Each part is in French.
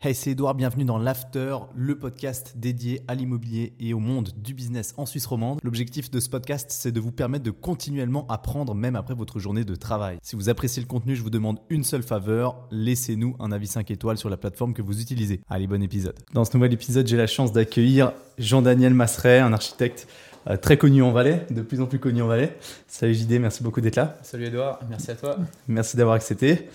Hey, c'est Edouard, bienvenue dans l'After, le podcast dédié à l'immobilier et au monde du business en Suisse romande. L'objectif de ce podcast, c'est de vous permettre de continuellement apprendre même après votre journée de travail. Si vous appréciez le contenu, je vous demande une seule faveur, laissez-nous un avis 5 étoiles sur la plateforme que vous utilisez. Allez, bon épisode. Dans ce nouvel épisode, j'ai la chance d'accueillir Jean-Daniel Masseret, un architecte euh, très connu en Valais, de plus en plus connu en Valais. Salut JD, merci beaucoup d'être là. Salut Edouard, merci à toi. Merci d'avoir accepté.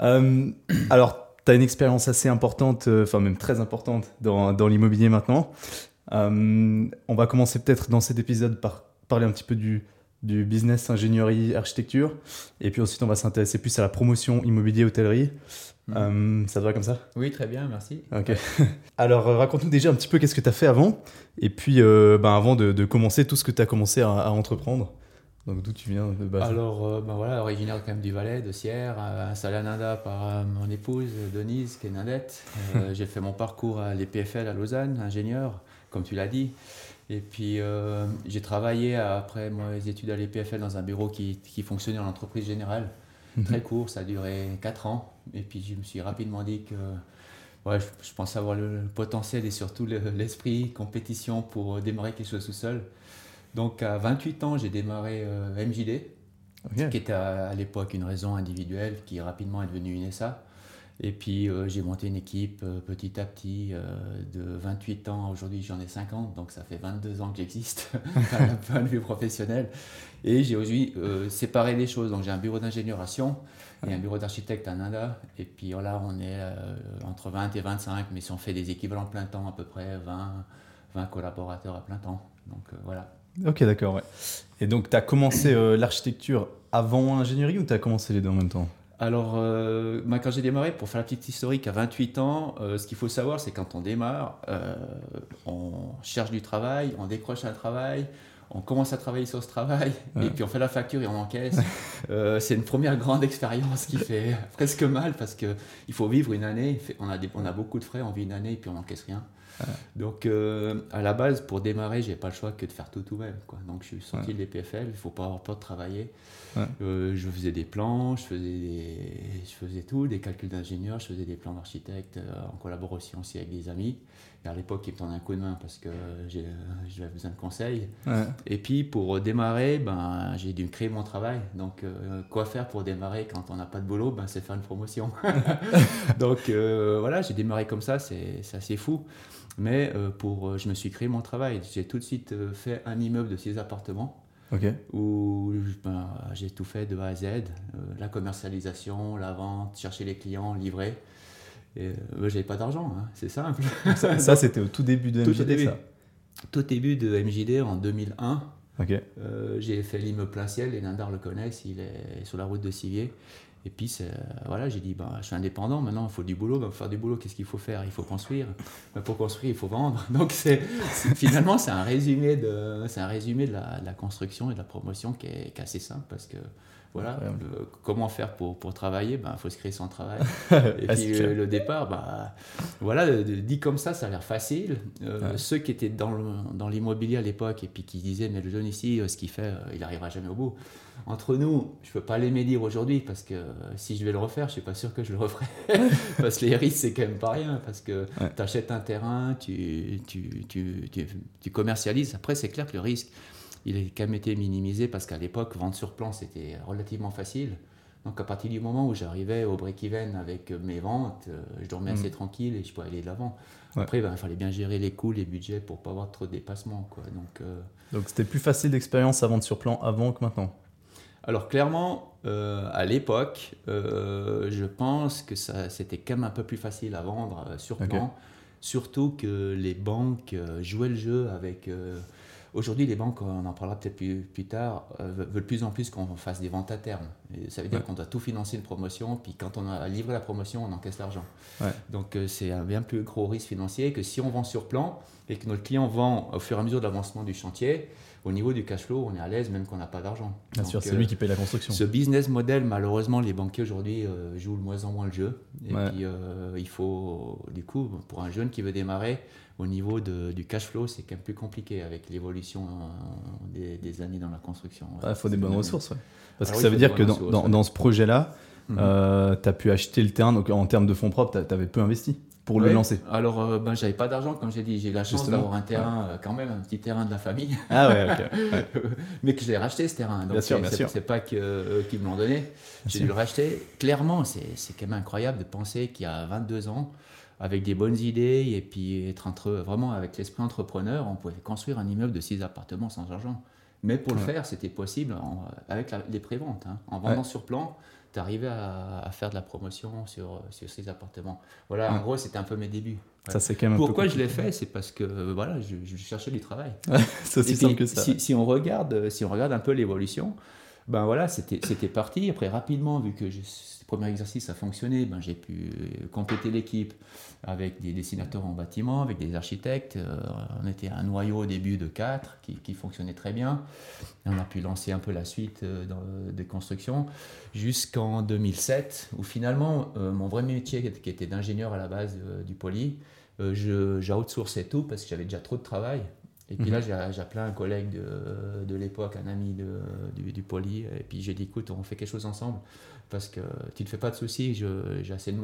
Euh, alors, tu as une expérience assez importante, euh, enfin même très importante dans, dans l'immobilier maintenant. Euh, on va commencer peut-être dans cet épisode par parler un petit peu du, du business, ingénierie, architecture. Et puis ensuite, on va s'intéresser plus à la promotion immobilier, hôtellerie. Hmm. Euh, ça te va comme ça? Oui, très bien, merci. Ok. Alors, raconte-nous déjà un petit peu qu'est-ce que tu as fait avant. Et puis, ben, avant de, de, commencer, tout ce que tu as commencé à, à entreprendre. Donc d'où tu viens de base Alors, euh, ben voilà, originaire quand même du Valais, de Sierre, installé à Nanda par euh, mon épouse Denise, qui est Nadette. Euh, j'ai fait mon parcours à l'EPFL à Lausanne, ingénieur, comme tu l'as dit. Et puis j'ai travaillé après mes études à l'EPFL dans un bureau qui, qui fonctionnait en entreprise générale. Mhm. Très court, ça a duré 4 ans. Et puis je me suis rapidement dit que ouais, je, je pense avoir le, potentiel et surtout l'esprit compétition pour démarrer quelque chose tout seul. Donc à 28 ans, j'ai démarré euh, MJD, qui était à, l'époque une raison individuelle qui rapidement est devenue une SA. Et puis euh, j'ai monté une équipe euh, petit à petit de 28 ans. Aujourd'hui j'en ai 50, donc ça fait 22 ans que j'existe d'un point de vue professionnel. Et j'ai aujourd'hui séparé les choses. Donc j'ai un bureau Sion et un bureau d'architecte à Nanda. Et puis là on est entre 20 et 25, mais si on fait des équivalents plein temps, à peu près 20, 20 collaborateurs à plein temps. Donc voilà. Ok, d'accord, ouais. Et donc, tu as commencé euh, l'architecture avant l'ingénierie ou tu as commencé les deux en même temps? Alors, euh, quand j'ai démarré, pour faire la petite historique, à 28 ans, euh, ce qu'il faut savoir, c'est quand on démarre, on cherche du travail, on décroche un travail, on commence à travailler sur ce travail, et puis on fait la facture et on encaisse. c'est une première grande expérience qui fait presque mal parce qu'il faut vivre une année, on a, on a beaucoup de frais, on vit une année et puis on n'encaisse rien. Donc, euh, à la base, pour démarrer, j'ai pas le choix que de faire tout tout même. Quoi. Donc, je suis sorti de l'EPFL, il faut pas avoir peur de travailler. Euh, je faisais des plans, je faisais, je faisais tout, des calculs d'ingénieur, je faisais des plans d'architecte euh, en collaboration aussi avec des amis. Et à l'époque, ils me tendaient un coup de main parce que j'avais besoin de conseils. Et puis, pour démarrer, ben, j'ai dû créer mon travail. Donc, quoi faire pour démarrer quand on n'a pas de boulot? Ben, C'est faire une promotion. Donc, voilà, j'ai démarré comme ça, c'est assez fou. Mais euh, pour, euh, je me suis créé mon travail. J'ai tout de suite euh, fait un immeuble de six appartements. Où ben, j'ai tout fait de A à Z, la commercialisation, la vente, chercher les clients, livrer. Et ben, j'avais pas d'argent, hein, c'est simple. ça, c'était au tout début de MJD, tout début, Tout début de MJD en 2001. j'ai fait l'immeuble plein ciel, les Nandars le connaissent, il est sur la route de Sivier. Et puis, voilà, j'ai dit, bah, je suis indépendant, maintenant, il faut du boulot. Bah, pour faire du boulot, qu'est-ce qu'il faut faire? Il faut construire. Bah, pour construire, il faut vendre. Donc, finalement, c'est un résumé, de, un résumé de la, construction et de la promotion qui est, assez simple parce que, voilà, comment faire pour, pour travailler? Il ben, faut se créer son travail. et puis, le, départ, bah, voilà, dit comme ça, ça a l'air facile. Euh, ceux qui étaient dans, dans l'immobilier à l'époque et puis qui disaient, mais le jeune ici, euh, ce qu'il fait, euh, il n'arrivera jamais au bout entre nous, je ne peux pas les médire aujourd'hui parce que si je vais le refaire, je ne suis pas sûr que je le referai. parce que les risques, c'est quand même pas rien. Parce que tu achètes un terrain, tu, tu, tu, tu commercialises. Après, c'est clair que le risque, il a quand même été minimisé parce qu'à l'époque, vendre sur plan, c'était relativement facile. Donc à partir du moment où j'arrivais au break-even avec mes ventes, euh, je dormais assez mm. tranquille et je pouvais aller de l'avant. Après, ben, il fallait bien gérer les coûts, les budgets pour pas avoir trop de dépassements. Quoi. Donc euh, donc c'était plus facile d'expérience à vendre sur plan avant que maintenant alors clairement, euh, à l'époque, euh, je pense que c'était quand même un peu plus facile à vendre sur plan, surtout que les banques jouaient le jeu avec... Aujourd'hui, les banques, on en parlera peut-être plus, tard, veulent de plus en plus qu'on fasse des ventes à terme. Ça veut dire qu'on doit tout financer une promotion, puis quand on a livré la promotion, on encaisse l'argent. Donc c'est un bien plus gros risque financier que si on vend sur plan et que notre client vend au fur et à mesure de l'avancement du chantier, au niveau du cash flow, on est à l'aise même qu'on n'a pas d'argent. Bien sûr, c'est lui qui paye la construction. Ce business model, malheureusement, les banquiers aujourd'hui euh, jouent de moins en moins le jeu. Et puis, euh, il faut, du coup, pour un jeune qui veut démarrer, au niveau de, du cash flow, c'est quand même plus compliqué avec l'évolution euh, des, années dans la construction. Il faut des bonnes ressources. Parce que ça veut dire que dans, dans, ce projet-là, mhm. tu as pu acheter le terrain, donc en termes de fonds propres, tu avais peu investi. pour le lancer Alors, euh, ben, j'avais pas d'argent, comme j'ai dit. J'ai la chance d'avoir un terrain, euh, quand même, un petit terrain de la famille. Ah ouais, ok. Mais que j'ai racheté ce terrain. Donc, bien sûr, bien sûr. C'est pas qu'ils me l'ont donné. J'ai dû le racheter. Clairement, c'est, c'est quand même incroyable de penser qu'il y a 22 ans, avec des bonnes idées et puis être entre, vraiment avec l'esprit entrepreneur, on pouvait construire un immeuble de 6 appartements sans argent. Mais pour le faire, c'était possible avec les préventes. Hein. En vendant sur plan, tu arrivais à, à, faire de la promotion sur, sur ces appartements. Voilà, en gros, c'était un peu mes débuts. Ça, c'est quand même Pourquoi je l'ai fait C'est parce que voilà, je, je, cherchais du travail. c'est aussi simple que ça. Si, si, on regarde, si on regarde un peu l'évolution, ben voilà, c'était parti. Après, rapidement, vu que ce premier exercice a fonctionné, ben, j'ai pu compléter l'équipe avec des dessinateurs en bâtiment, avec des architectes. Euh, on était un noyau au début de quatre qui, fonctionnait très bien. On a pu lancer un peu la suite euh, dans, des constructions jusqu'en 2007, où finalement, euh, mon vrai métier, qui était d'ingénieur à la base du poli, j'ai outsourcé tout parce que j'avais déjà trop de travail. Et puis là, mhm. j'ai appelé un collègue de, de l'époque, un ami de, du, du, poli, et puis j'ai dit, écoute, on fait quelque chose ensemble, parce que tu ne fais pas de soucis, j'ai assez de,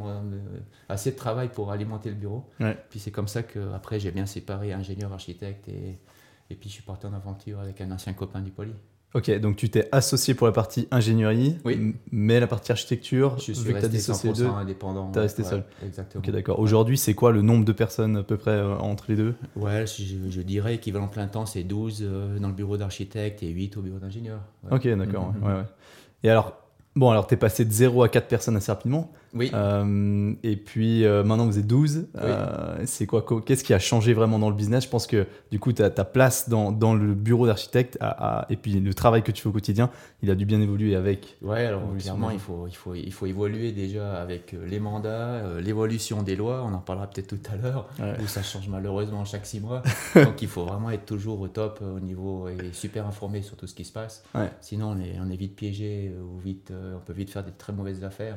assez de travail pour alimenter le bureau. Puis c'est comme ça qu'après, j'ai bien séparé ingénieur, architecte, et, et puis je suis parti en aventure avec un ancien copain du poli. Ok, donc tu t'es associé pour la partie ingénierie, oui. mais la partie architecture, je suis resté 100% indépendant. Tu es resté seul. Exactement. Ok, d'accord. Aujourd'hui, c'est quoi le nombre de personnes à peu près euh, entre les deux? Ouais, je, je, dirais équivalent plein temps, c'est 12 euh, dans le bureau d'architecte et 8 au bureau d'ingénieur. Ok, d'accord. Ouais, ouais. Et alors, bon, alors tu es passé de 0 à 4 personnes assez rapidement. Oui. Euh, et puis euh, maintenant vous êtes 12. Euh, c'est quoi Qu'est-ce qui a changé vraiment dans le business? Je pense que du coup ta, ta place dans, dans, le bureau d'architecte et puis le travail que tu fais au quotidien, il a dû bien évoluer avec. Ouais, alors clairement il faut, il, faut, il faut évoluer déjà avec les mandats, l'évolution des lois, on en parlera peut-être tout à l'heure, où ça change malheureusement chaque six mois. Donc il faut vraiment être toujours au top au niveau et super informé sur tout ce qui se passe. Sinon on est, on est vite piégé ou vite, on peut vite faire des très mauvaises affaires.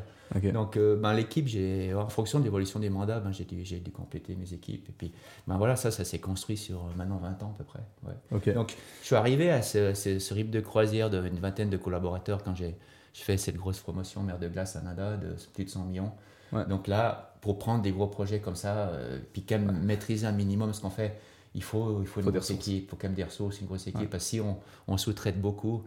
Donc, euh, ben, l'équipe, en fonction de l'évolution des mandats, ben, j'ai dû, dû, compléter mes équipes. Et puis, ben, voilà, ça, ça s'est construit sur euh, maintenant 20 ans à peu près. Ouais. Donc, je suis arrivé à ce, ce, rythme de croisière d'une vingtaine de collaborateurs quand j'ai fait cette grosse promotion Mer de Glace à Nada de plus de 100 millions. Donc là, pour prendre des gros projets comme ça, euh, puis quand même maîtriser un minimum ce qu'on fait, il faut, il faut une grosse équipe, il faut quand même des ressources, une grosse équipe. Parce que si on, on sous-traite beaucoup,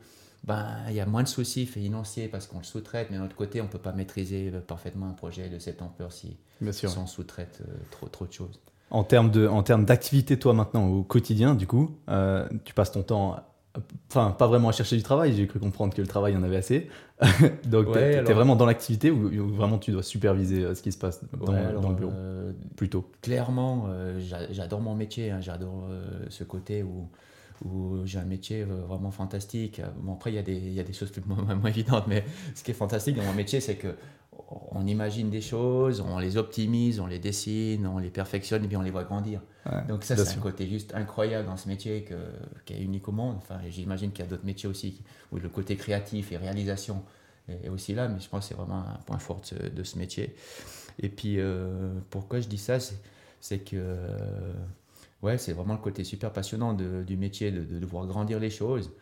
ben, il y a moins de soucis financiers parce qu'on le sous-traite, mais de l'autre côté, on ne peut pas maîtriser euh, parfaitement un projet de cette ampleur si, si on sous-traite euh, trop, trop de choses. En termes, de, en termes d'activité, toi maintenant, au quotidien, du coup, euh, tu passes ton temps, enfin, pas vraiment à chercher du travail, j'ai cru comprendre que le travail, il y en avait assez. Donc, tu es, vraiment dans l'activité ou, vraiment tu dois superviser ce qui se passe dans, dans le bureau? Plutôt. Clairement, j'adore mon métier, hein, j'adore ce côté où où j'ai un métier euh, vraiment fantastique. Bon, après, il y, a des, il y a des choses plus moins, moins, évidentes, mais ce qui est fantastique dans mon métier, c'est que on imagine des choses, on les optimise, on les dessine, on les perfectionne et puis on les voit grandir. Donc ça, c'est un côté juste incroyable dans ce métier que, qui est unique au monde. Enfin, j'imagine qu'il y a d'autres métiers aussi où le côté créatif et réalisation est aussi là, mais je pense que c'est vraiment un point fort de ce, métier. Et puis, euh, pourquoi je dis ça, c'est que ouais, c'est vraiment le côté super passionnant du métier, de, de, voir grandir les choses.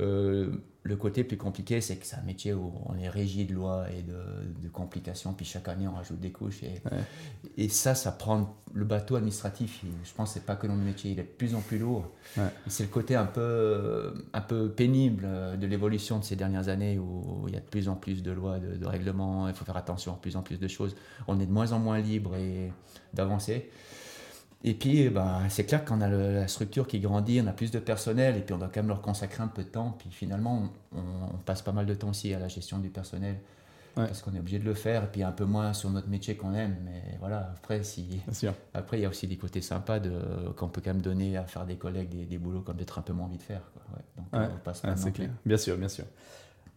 Euh, le côté plus compliqué, c'est que c'est un métier où on est régi de lois et de, complications, puis chaque année on rajoute des couches. Et, et ça, ça prend le bateau administratif. Je pense que c'est pas que dans le métier, il est de plus en plus lourd. C'est le côté un peu, un peu pénible de l'évolution de ces dernières années où il y a de plus en plus de lois, de, de règlements, il faut faire attention à plus en plus de choses. On est de moins en moins libre et d'avancer. Et puis, bah, c'est clair qu'on a la structure qui grandit, on a plus de personnel, et puis on doit quand même leur consacrer un peu de temps. Puis finalement, on, passe pas mal de temps aussi à la gestion du personnel, parce qu'on est obligé de le faire, et puis un peu moins sur notre métier qu'on aime. Mais voilà, après, si, après, il y a aussi des côtés sympas de, qu'on peut quand même donner à faire des collègues des, des boulots comme d'être un peu moins envie de faire. Donc, on passe pas c'est clair. Bien sûr, bien sûr.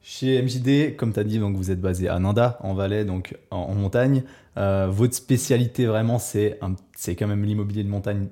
Chez MJD, comme tu as dit, vous êtes basé à Nanda, en Valais, donc en, montagne. Euh, votre spécialité vraiment, c'est quand même l'immobilier de montagne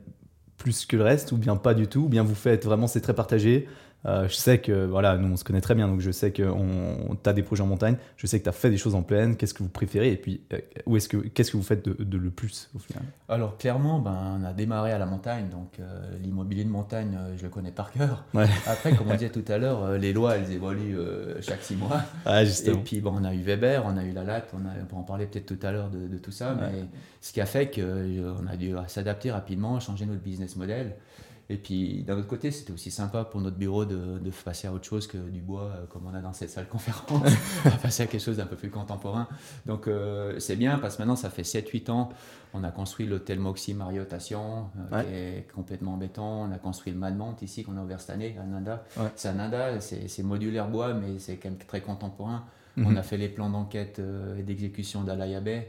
plus que le reste, ou bien pas du tout, ou bien vous faites vraiment, c'est très partagé? Euh, je sais que, voilà, nous on se connaît très bien, donc je sais que tu as des projets en montagne, je sais que tu as fait des choses en plaine, qu'est-ce que vous préférez? Et puis euh, où est-ce que, qu'est-ce que vous faites de, le plus au final? Alors clairement, ben, on a démarré à la montagne, donc l'immobilier de montagne, je le connais par cœur. Après, comme on disait tout à l'heure, les lois elles évoluent chaque six mois. Ah, et puis bon, on a eu Weber, on a eu la latte, on, a, on en parler peut-être tout à l'heure de, tout ça, mais ce qui a fait qu'on a dû s'adapter rapidement, changer notre business model. Et puis d'un autre côté, c'était aussi sympa pour notre bureau de, de, passer à autre chose que du bois, euh, comme on a dans cette salle conférence, à passer à quelque chose d'un peu plus contemporain. Donc euh, c'est bien parce que maintenant, ça fait 7-8 ans, on a construit l'hôtel Moxie Marriott à Sion, euh, qui est complètement en béton. On a construit le Madmont ici, qu'on a ouvert cette année, à Nanda. C'est à Nanda, c'est modulaire bois, mais c'est quand même très contemporain. Mhm. On a fait les plans d'enquête et d'exécution d'Alayabé.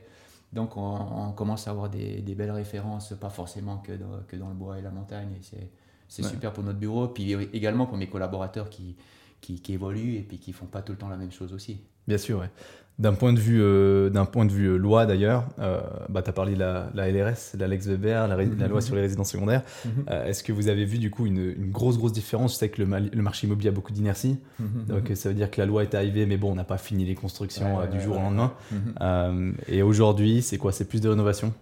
Donc on, commence à avoir des, belles références, pas forcément que dans, que dans le bois et la montagne. Et c'est super pour notre bureau, puis également pour mes collaborateurs qui, qui, qui, évoluent et puis qui font pas tout le temps la même chose aussi. Bien sûr, ouais. D'un point de vue, euh, d'un point de vue euh, loi d'ailleurs, euh, bah, tu as parlé de la, la LRS, la Lex Weber, la, la, loi sur les résidences secondaires. Mhm. Est-ce que vous avez vu du coup une, une grosse grosse différence? Je sais que le, le, marché immobilier a beaucoup d'inertie, mhm. donc ça veut dire que la loi est arrivée, mais bon, on n'a pas fini les constructions du jour au lendemain. Mhm. et aujourd'hui, c'est quoi? C'est plus de rénovation?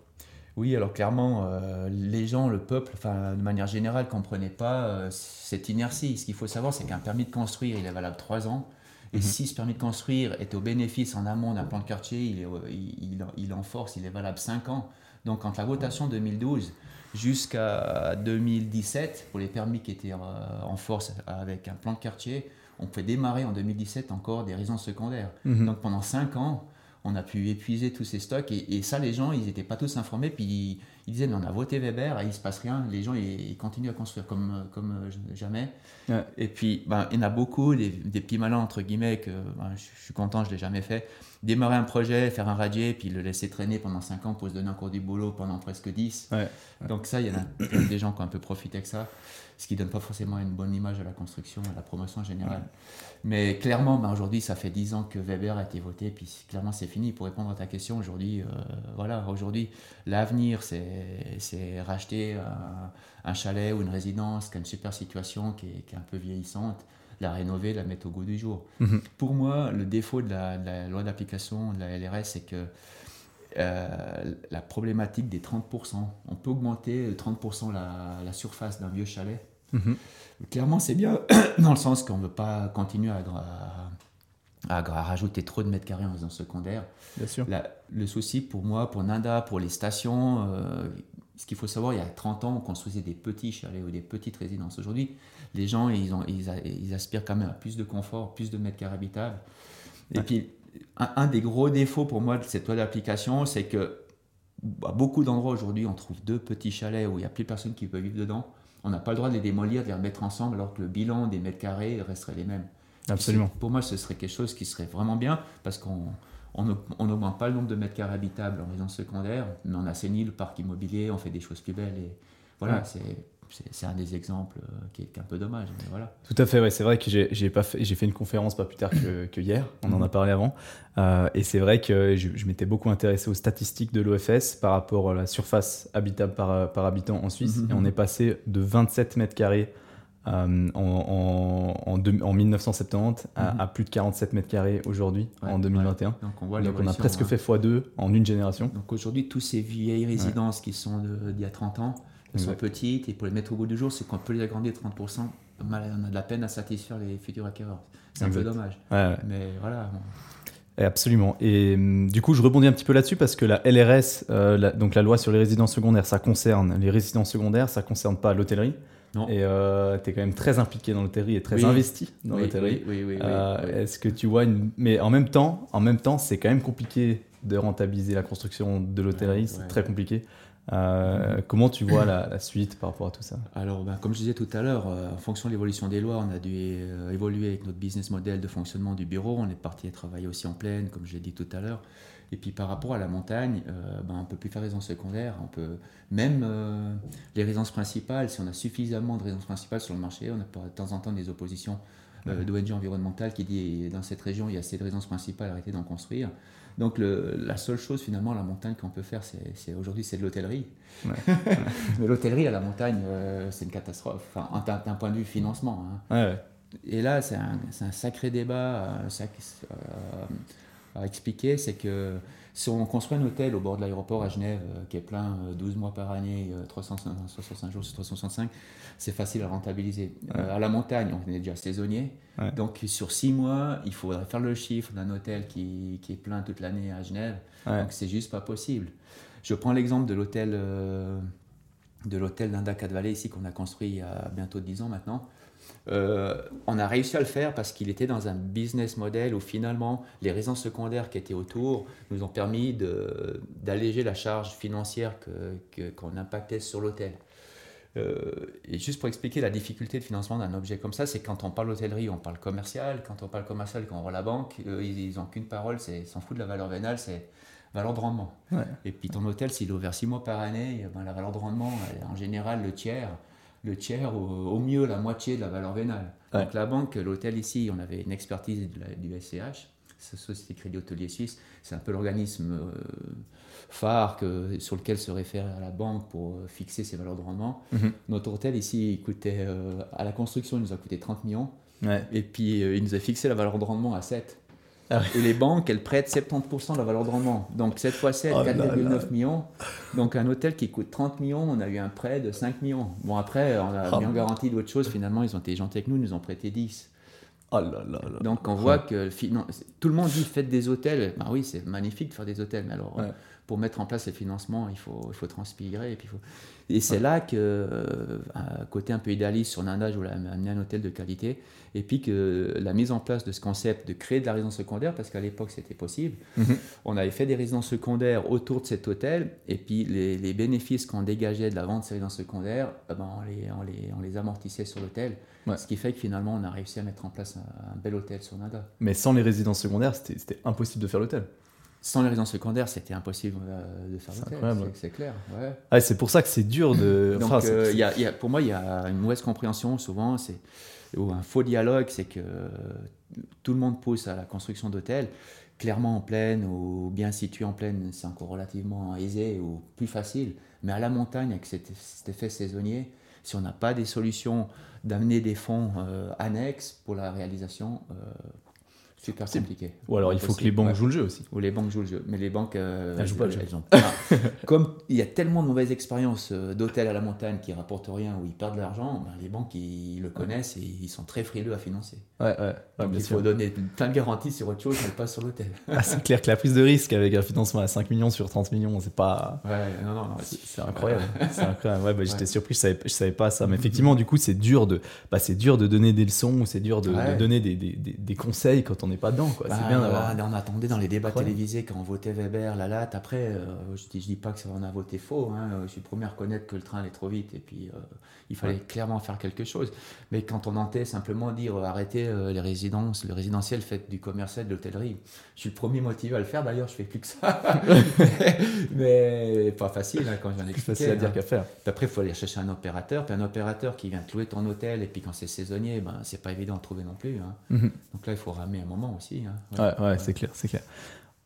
Oui, alors clairement, les gens, le peuple, enfin, de manière générale, ne comprenaient pas cette inertie. Ce qu'il faut savoir, c'est qu'un permis de construire, il est valable trois ans. Et mhm. si ce permis de construire est au bénéfice en amont d'un plan de quartier, il, est, il, il, en force, il est valable 5 ans. Donc, quand la votation 2012 jusqu'à 2017, pour les permis qui étaient euh, en force avec un plan de quartier, on pouvait démarrer en 2017 encore des résidences secondaires. Mhm. Donc, pendant 5 ans, on a pu épuiser tous ces stocks. Et, ça, les gens, ils n'étaient pas tous informés. Puis ils, disaient, mais on a voté Weber, et il ne se passe rien. Les gens, ils, continuent à construire comme, comme euh, jamais. Et puis, ben, il y en a beaucoup, des, petits malins, entre guillemets, que ben, je, suis content, je ne l'ai jamais fait. Démarrer un projet, faire un radier, puis le laisser traîner pendant 5 ans pour se donner encore du boulot pendant presque 10. Donc ça, il y en a des gens qui ont un peu profité de ça ce qui donne pas forcément une bonne image à la construction, à la promotion générale. Mais clairement, ben aujourd'hui, ça fait 10 ans que Weber a été voté, puis clairement, c'est fini. Pour répondre à ta question, aujourd'hui, euh, voilà, aujourd'hui, l'avenir, c'est racheter un, chalet ou une résidence qui a une super situation, qui est, qui est un peu vieillissante, la rénover, la mettre au goût du jour. Mhm. Pour moi, le défaut de la, loi d'application de la LRS, c'est que euh, la problématique des 30%. On peut augmenter 30% la, la, surface d'un vieux chalet. Mhm. Clairement, c'est bien dans le sens qu'on ne veut pas continuer à, à, rajouter trop de mètres carrés en faisant secondaire. Bien sûr. le souci pour moi, pour Nanda, pour les stations, euh, ce qu'il faut savoir, il y a 30 ans, on construisait des petits chalets ou des petites résidences. Aujourd'hui, les gens, ils, ont, ils, ils, aspirent quand même à plus de confort, plus de mètres carrés habitables. Et puis, un, des gros défauts pour moi de cette loi d'application, c'est que à beaucoup d'endroits aujourd'hui, on trouve deux petits chalets où il n'y a plus personne qui peut vivre dedans. On n'a pas le droit de les démolir, de les remettre ensemble, alors que le bilan des mètres carrés resterait les mêmes. Absolument. Pour moi, ce serait quelque chose qui serait vraiment bien, parce qu'on n'augmente pas le nombre de mètres carrés habitables en résidence secondaire, mais on assainit le parc immobilier, on fait des choses plus belles. Et voilà, c'est c'est un des exemples euh, qui est, un peu dommage. Mais voilà. Tout à fait, ouais, c'est vrai que j'ai fait, fait une conférence pas plus tard que, hier, on en a mhm. parlé avant, euh, et c'est vrai que je, m'étais beaucoup intéressé aux statistiques de l'OFS par rapport à la surface habitable par, par habitant en Suisse, mhm. et on est passé de 27 mètres carrés euh, en, en, 1970 mhm. à, plus de 47 mètres carrés aujourd'hui, en 2021. Donc, on, voit Donc on a presque hein. fait x2 en une génération. Donc aujourd'hui, tous ces vieilles résidences qui sont d'il y a 30 ans, elles sont petites et pour les mettre au bout du jour, c'est qu'on peut les agrandir 30%. On a de la peine à satisfaire les futurs acquéreurs. C'est un peu dommage. Mais voilà. absolument. Et hum, du coup, je rebondis un petit peu là-dessus parce que la LRS, euh, donc la loi sur les résidences secondaires, ça concerne les résidences secondaires, ça concerne pas l'hôtellerie. Non. Et euh, tu es quand même très impliqué dans l'hôtellerie et très investi dans l'hôtellerie. Oui, oui, euh, Est-ce que tu vois une... Mais en même temps, en même temps, c'est quand même compliqué de rentabiliser la construction de l'hôtellerie. c'est très compliqué. Euh, comment tu vois la, suite par rapport à tout ça Alors, ben, comme je disais tout à l'heure, euh, en fonction de l'évolution des lois, on a dû euh, évoluer avec notre business model de fonctionnement du bureau. On est parti à travailler aussi en pleine, comme je l'ai dit tout à l'heure. Et puis par rapport à la montagne, ben, on ne peut plus faire résidence secondaire. On peut même les résidences principales, si on a suffisamment de résidences principales sur le marché, on a de temps en temps des oppositions d'ONG environnementales qui dit dans cette région il y a assez de résidences principales, arrêtez d'en construire. Donc la seule chose finalement à la montagne qu'on peut faire, c'est aujourd'hui c'est de l'hôtellerie. Mais l'hôtellerie à la montagne, euh, c'est une catastrophe, enfin, d'un point de vue financement. Hein. et là, c'est un, un, sacré débat à expliquer, c'est que si on construit un hôtel au bord de l'aéroport à Genève, euh, qui est plein 12 euh, mois par année, 365 euh, jours sur 365, c'est facile à rentabiliser. à la montagne, on est déjà saisonnier. Donc sur 6 mois, il faudrait faire le chiffre d'un hôtel qui, qui, est plein toute l'année à Genève. Donc c'est juste pas possible. Je prends l'exemple de l'hôtel de l'hôtel d'Indacat Valley ici qu'on a construit il y a bientôt 10 ans maintenant. Euh, on a réussi à le faire parce qu'il était dans un business model où finalement les raisons secondaires qui étaient autour nous ont permis d'alléger la charge financière qu'on que, impactait sur l'hôtel. Euh, et juste pour expliquer la difficulté de financement d'un objet comme ça, c'est quand on parle hôtellerie, on parle commercial. Quand on parle commercial, quand on voit la banque, ils n'ont qu'une parole, c'est s'en fout de la valeur vénale, c'est valeur de rendement. Et puis ton hôtel, s'il est ouvert 6 mois par année, eh ben, la valeur de rendement, en général, le tiers, le tiers, au, mieux la moitié de la valeur vénale. Donc la banque, l'hôtel ici, on avait une expertise du SCH, Société Crédit Hôtelier Suisse, c'est un peu l'organisme euh, phare que, sur lequel se réfère la banque pour euh, fixer ses valeurs de rendement. Mhm. Notre hôtel ici, il coûtait, euh, à la construction, il nous a coûté 30 millions. Et puis il nous a fixé la valeur de rendement à 7. Ah et les banques, elles prêtent 70% de la valeur de rendement. Donc 7 fois 7, 4,9 millions. Donc un hôtel qui coûte 30 millions, on a eu un prêt de 5 millions. Bon après, on a bien oh. garanti d'autres choses. Finalement, ils ont été gentils avec nous, ils nous ont prêté 10. Oh Donc on voit que tout le monde dit faites des hôtels. Ben oui, c'est magnifique de faire des hôtels, mais alors pour mettre en place les financements, il faut, il faut transpirer. Et, puis faut... et c'est là que, euh, côté un peu idéaliste sur Nanda, je voulais amener un hôtel de qualité. Et puis que la mise en place de ce concept de créer de la résidence secondaire, parce qu'à l'époque c'était possible, mhm. on avait fait des résidences secondaires autour de cet hôtel. Et puis les, les bénéfices qu'on dégageait de la vente de ces résidences secondaires, eh ben, on, les, on, les, on, les, amortissait sur l'hôtel. Ce qui fait que finalement on a réussi à mettre en place un, un bel hôtel sur Nanda. Mais sans les résidences secondaires, c'était impossible de faire l'hôtel sans les résidences secondaires, c'était impossible euh, de faire. C'est clair. Ouais. Ah, c'est pour ça que c'est dur de. Donc, euh, y a, pour moi, il y a une mauvaise compréhension souvent, c'est ou un faux dialogue, c'est que tout le monde pousse à la construction d'hôtels. Clairement en plaine ou bien situé en plaine, c'est encore relativement aisé ou plus facile. Mais à la montagne, avec cet, effet saisonnier, si on n'a pas des solutions d'amener des fonds euh, annexes pour la réalisation, super compliqué. Ou alors il faut que les banques jouent le jeu aussi. Ou les banques jouent le jeu. Mais les banques. Euh, elles jouent pas le jeu. comme il y a tellement de mauvaises expériences euh, d'hôtels à la montagne qui rapportent rien, où ils perdent de l'argent, ben, les banques ils le connaissent et ils sont très frileux à financer. Ouais, ouais. Donc il faut donner plein de garanties sur autre chose, mais pas sur l'hôtel. Ah, c'est clair que la prise de risque avec un financement à 5 millions sur 30 millions, c'est pas. Ouais, non, non, non. C'est incroyable. c'est incroyable. Ouais, bah, j'étais surpris, je savais, je savais pas ça. Mais effectivement, du coup, c'est dur, de, bah, dur de donner des leçons ou c'est dur de, donner des, des, des, conseils quand on n'est pas dedans. Quoi. Bah, on attendait dans les débats télévisés quand on votait Weber, la latte. Après, euh, je, dis, dis pas que ça on a voté faux. Hein. Je suis le premier à reconnaître que le train allait trop vite et puis euh, il fallait clairement faire quelque chose. Mais quand on entendait simplement dire euh, arrêtez les résidences, le résidentiel, faites du commercial, de l'hôtellerie. Je suis le premier motivé à le faire. D'ailleurs, je fais plus que ça. mais pas facile hein, quand j'en ai Plus facile à dire hein. qu'à faire. après, il faut aller chercher un opérateur. Puis un opérateur qui vient te louer ton hôtel et puis quand c'est saisonnier, ben c'est pas évident de trouver non plus. Mhm. Donc là, il faut ramener un moment aussi. Ouais, ouais, c'est clair, c'est clair.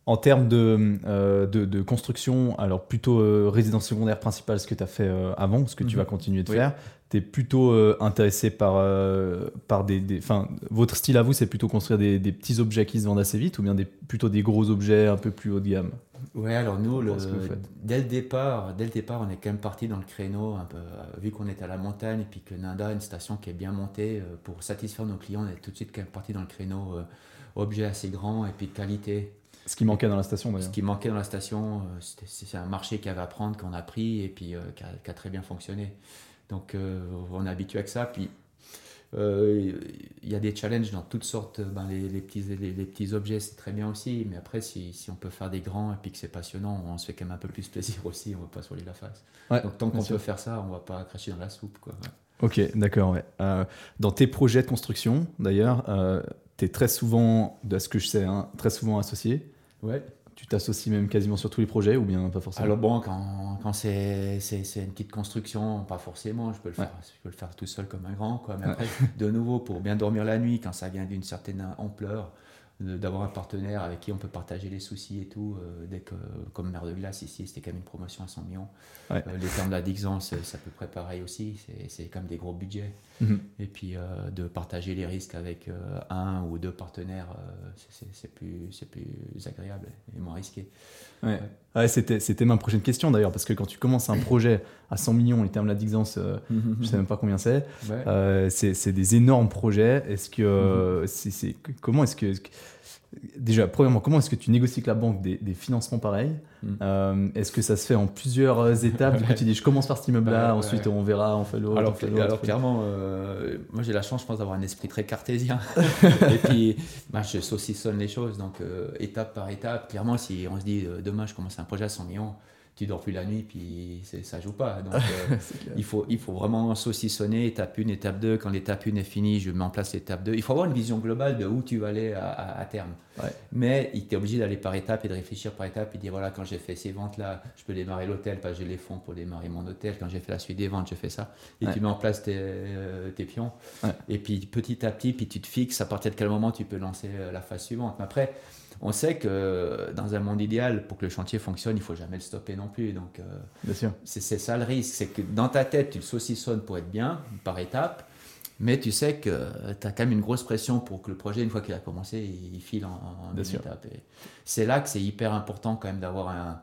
En termes de, euh, de, construction, alors plutôt euh, résidence secondaire principale, ce que tu as fait euh, avant, ce que tu mhm. vas continuer de faire, tu es plutôt intéressé par, par des. Enfin, votre style à vous, c'est plutôt construire des, des, petits objets qui se vendent assez vite ou bien des, plutôt des gros objets un peu plus haut de gamme? Ouais, alors nous, le, dès, le départ, dès le départ, on est quand même parti dans le créneau, un peu, vu qu'on est à la montagne et puis que Nanda, une station qui est bien montée, pour satisfaire nos clients, on est tout de suite quand même parti dans le créneau objet assez grand et puis de qualité. Ce qui manquait dans la station d'ailleurs. Ce qui manquait dans la station, euh, c'est un marché qui avait à prendre, qu'on a pris et puis euh, qui, a, très bien fonctionné. Donc euh, on est habitué avec ça. Puis il y a des challenges dans toutes sortes. Ben, les, petits, les, petits objets, c'est très bien aussi. Mais après, si, si, on peut faire des grands et puis que c'est passionnant, on se fait quand même un peu plus plaisir aussi. On ne va pas se voler la face. Donc tant qu'on peut faire ça, on ne va pas cracher dans la soupe. Quoi. Ok, d'accord. Ouais. dans tes projets de construction, d'ailleurs, tu es très souvent, de ce que je sais, hein, très souvent associé. Ouais. Tu t'associes même quasiment sur tous les projets ou bien pas forcément? Alors bon, quand, quand c'est une petite construction, pas forcément, je peux le faire, je peux le faire tout seul comme un grand. Quoi. Mais après, de nouveau, pour bien dormir la nuit, quand ça vient d'une certaine ampleur, d'avoir un partenaire avec qui on peut partager les soucis et tout. euh, dès que, comme Mère de Glace ici, c'était quand même une promotion à 100 millions. Ouais. Euh, les termes de la Dixence, c'est à peu près pareil aussi. C'est- quand même des gros budgets. Mhm. Et puis euh, de partager les risques avec euh, un ou deux partenaires, c'est- plus, plus agréable et moins risqué. Ouais. Ouais, c'était, c'était ma prochaine question d'ailleurs, parce que quand tu commences un projet à 100 millions, les termes de la Dixence, euh, je sais même pas combien c'est, Ouais. c'est, des énormes projets. Est-ce que, c'est- comment est-ce que, est-ce que- déjà, premièrement, comment est-ce que tu négocies avec la banque des, des financements pareils Mhm. Euh, Est-ce que ça se fait en plusieurs étapes Du coup, tu dis, je commence par cet immeuble-là, Ouais, ensuite ouais. on verra, on fait l'autre, Alors, fait clairement, euh, moi j'ai la chance, je pense, d'avoir un esprit très cartésien. et puis, bah, je saucissonne les choses, donc euh, étape par étape. Clairement, si on se dit demain je commence un projet à 100 millions, tu dors plus la nuit, puis ça joue pas. Donc, euh, il, faut, il faut vraiment saucissonner étape 1, étape 2. Quand l'étape 1 est finie, je mets en place l'étape 2. Il faut avoir une vision globale de où tu vas aller à, à- à terme. Ouais. Mais il t'est obligé d'aller par étape et de réfléchir par étape et dire voilà, quand j'ai fait ces ventes-là, je peux démarrer l'hôtel parce que j'ai les fonds pour démarrer mon hôtel. Quand j'ai fait la suite des ventes, je fais ça. Et Ouais. tu mets en place tes, euh, tes pions. Ouais. Et puis petit à petit, puis tu te fixes à partir de quel moment tu peux lancer euh, la phase suivante. Mais après, on sait que dans un monde idéal, pour que le chantier fonctionne, il faut jamais le stopper non plus. Donc, euh, c'est ça le risque, c'est que dans ta tête, tu le saucissonnes pour être bien, par étapes, mais tu sais que tu as quand même une grosse pression pour que le projet, une fois qu'il a commencé, il file en, en Bien une sûr. étape. Et C'est là que c'est hyper important quand même d'avoir un,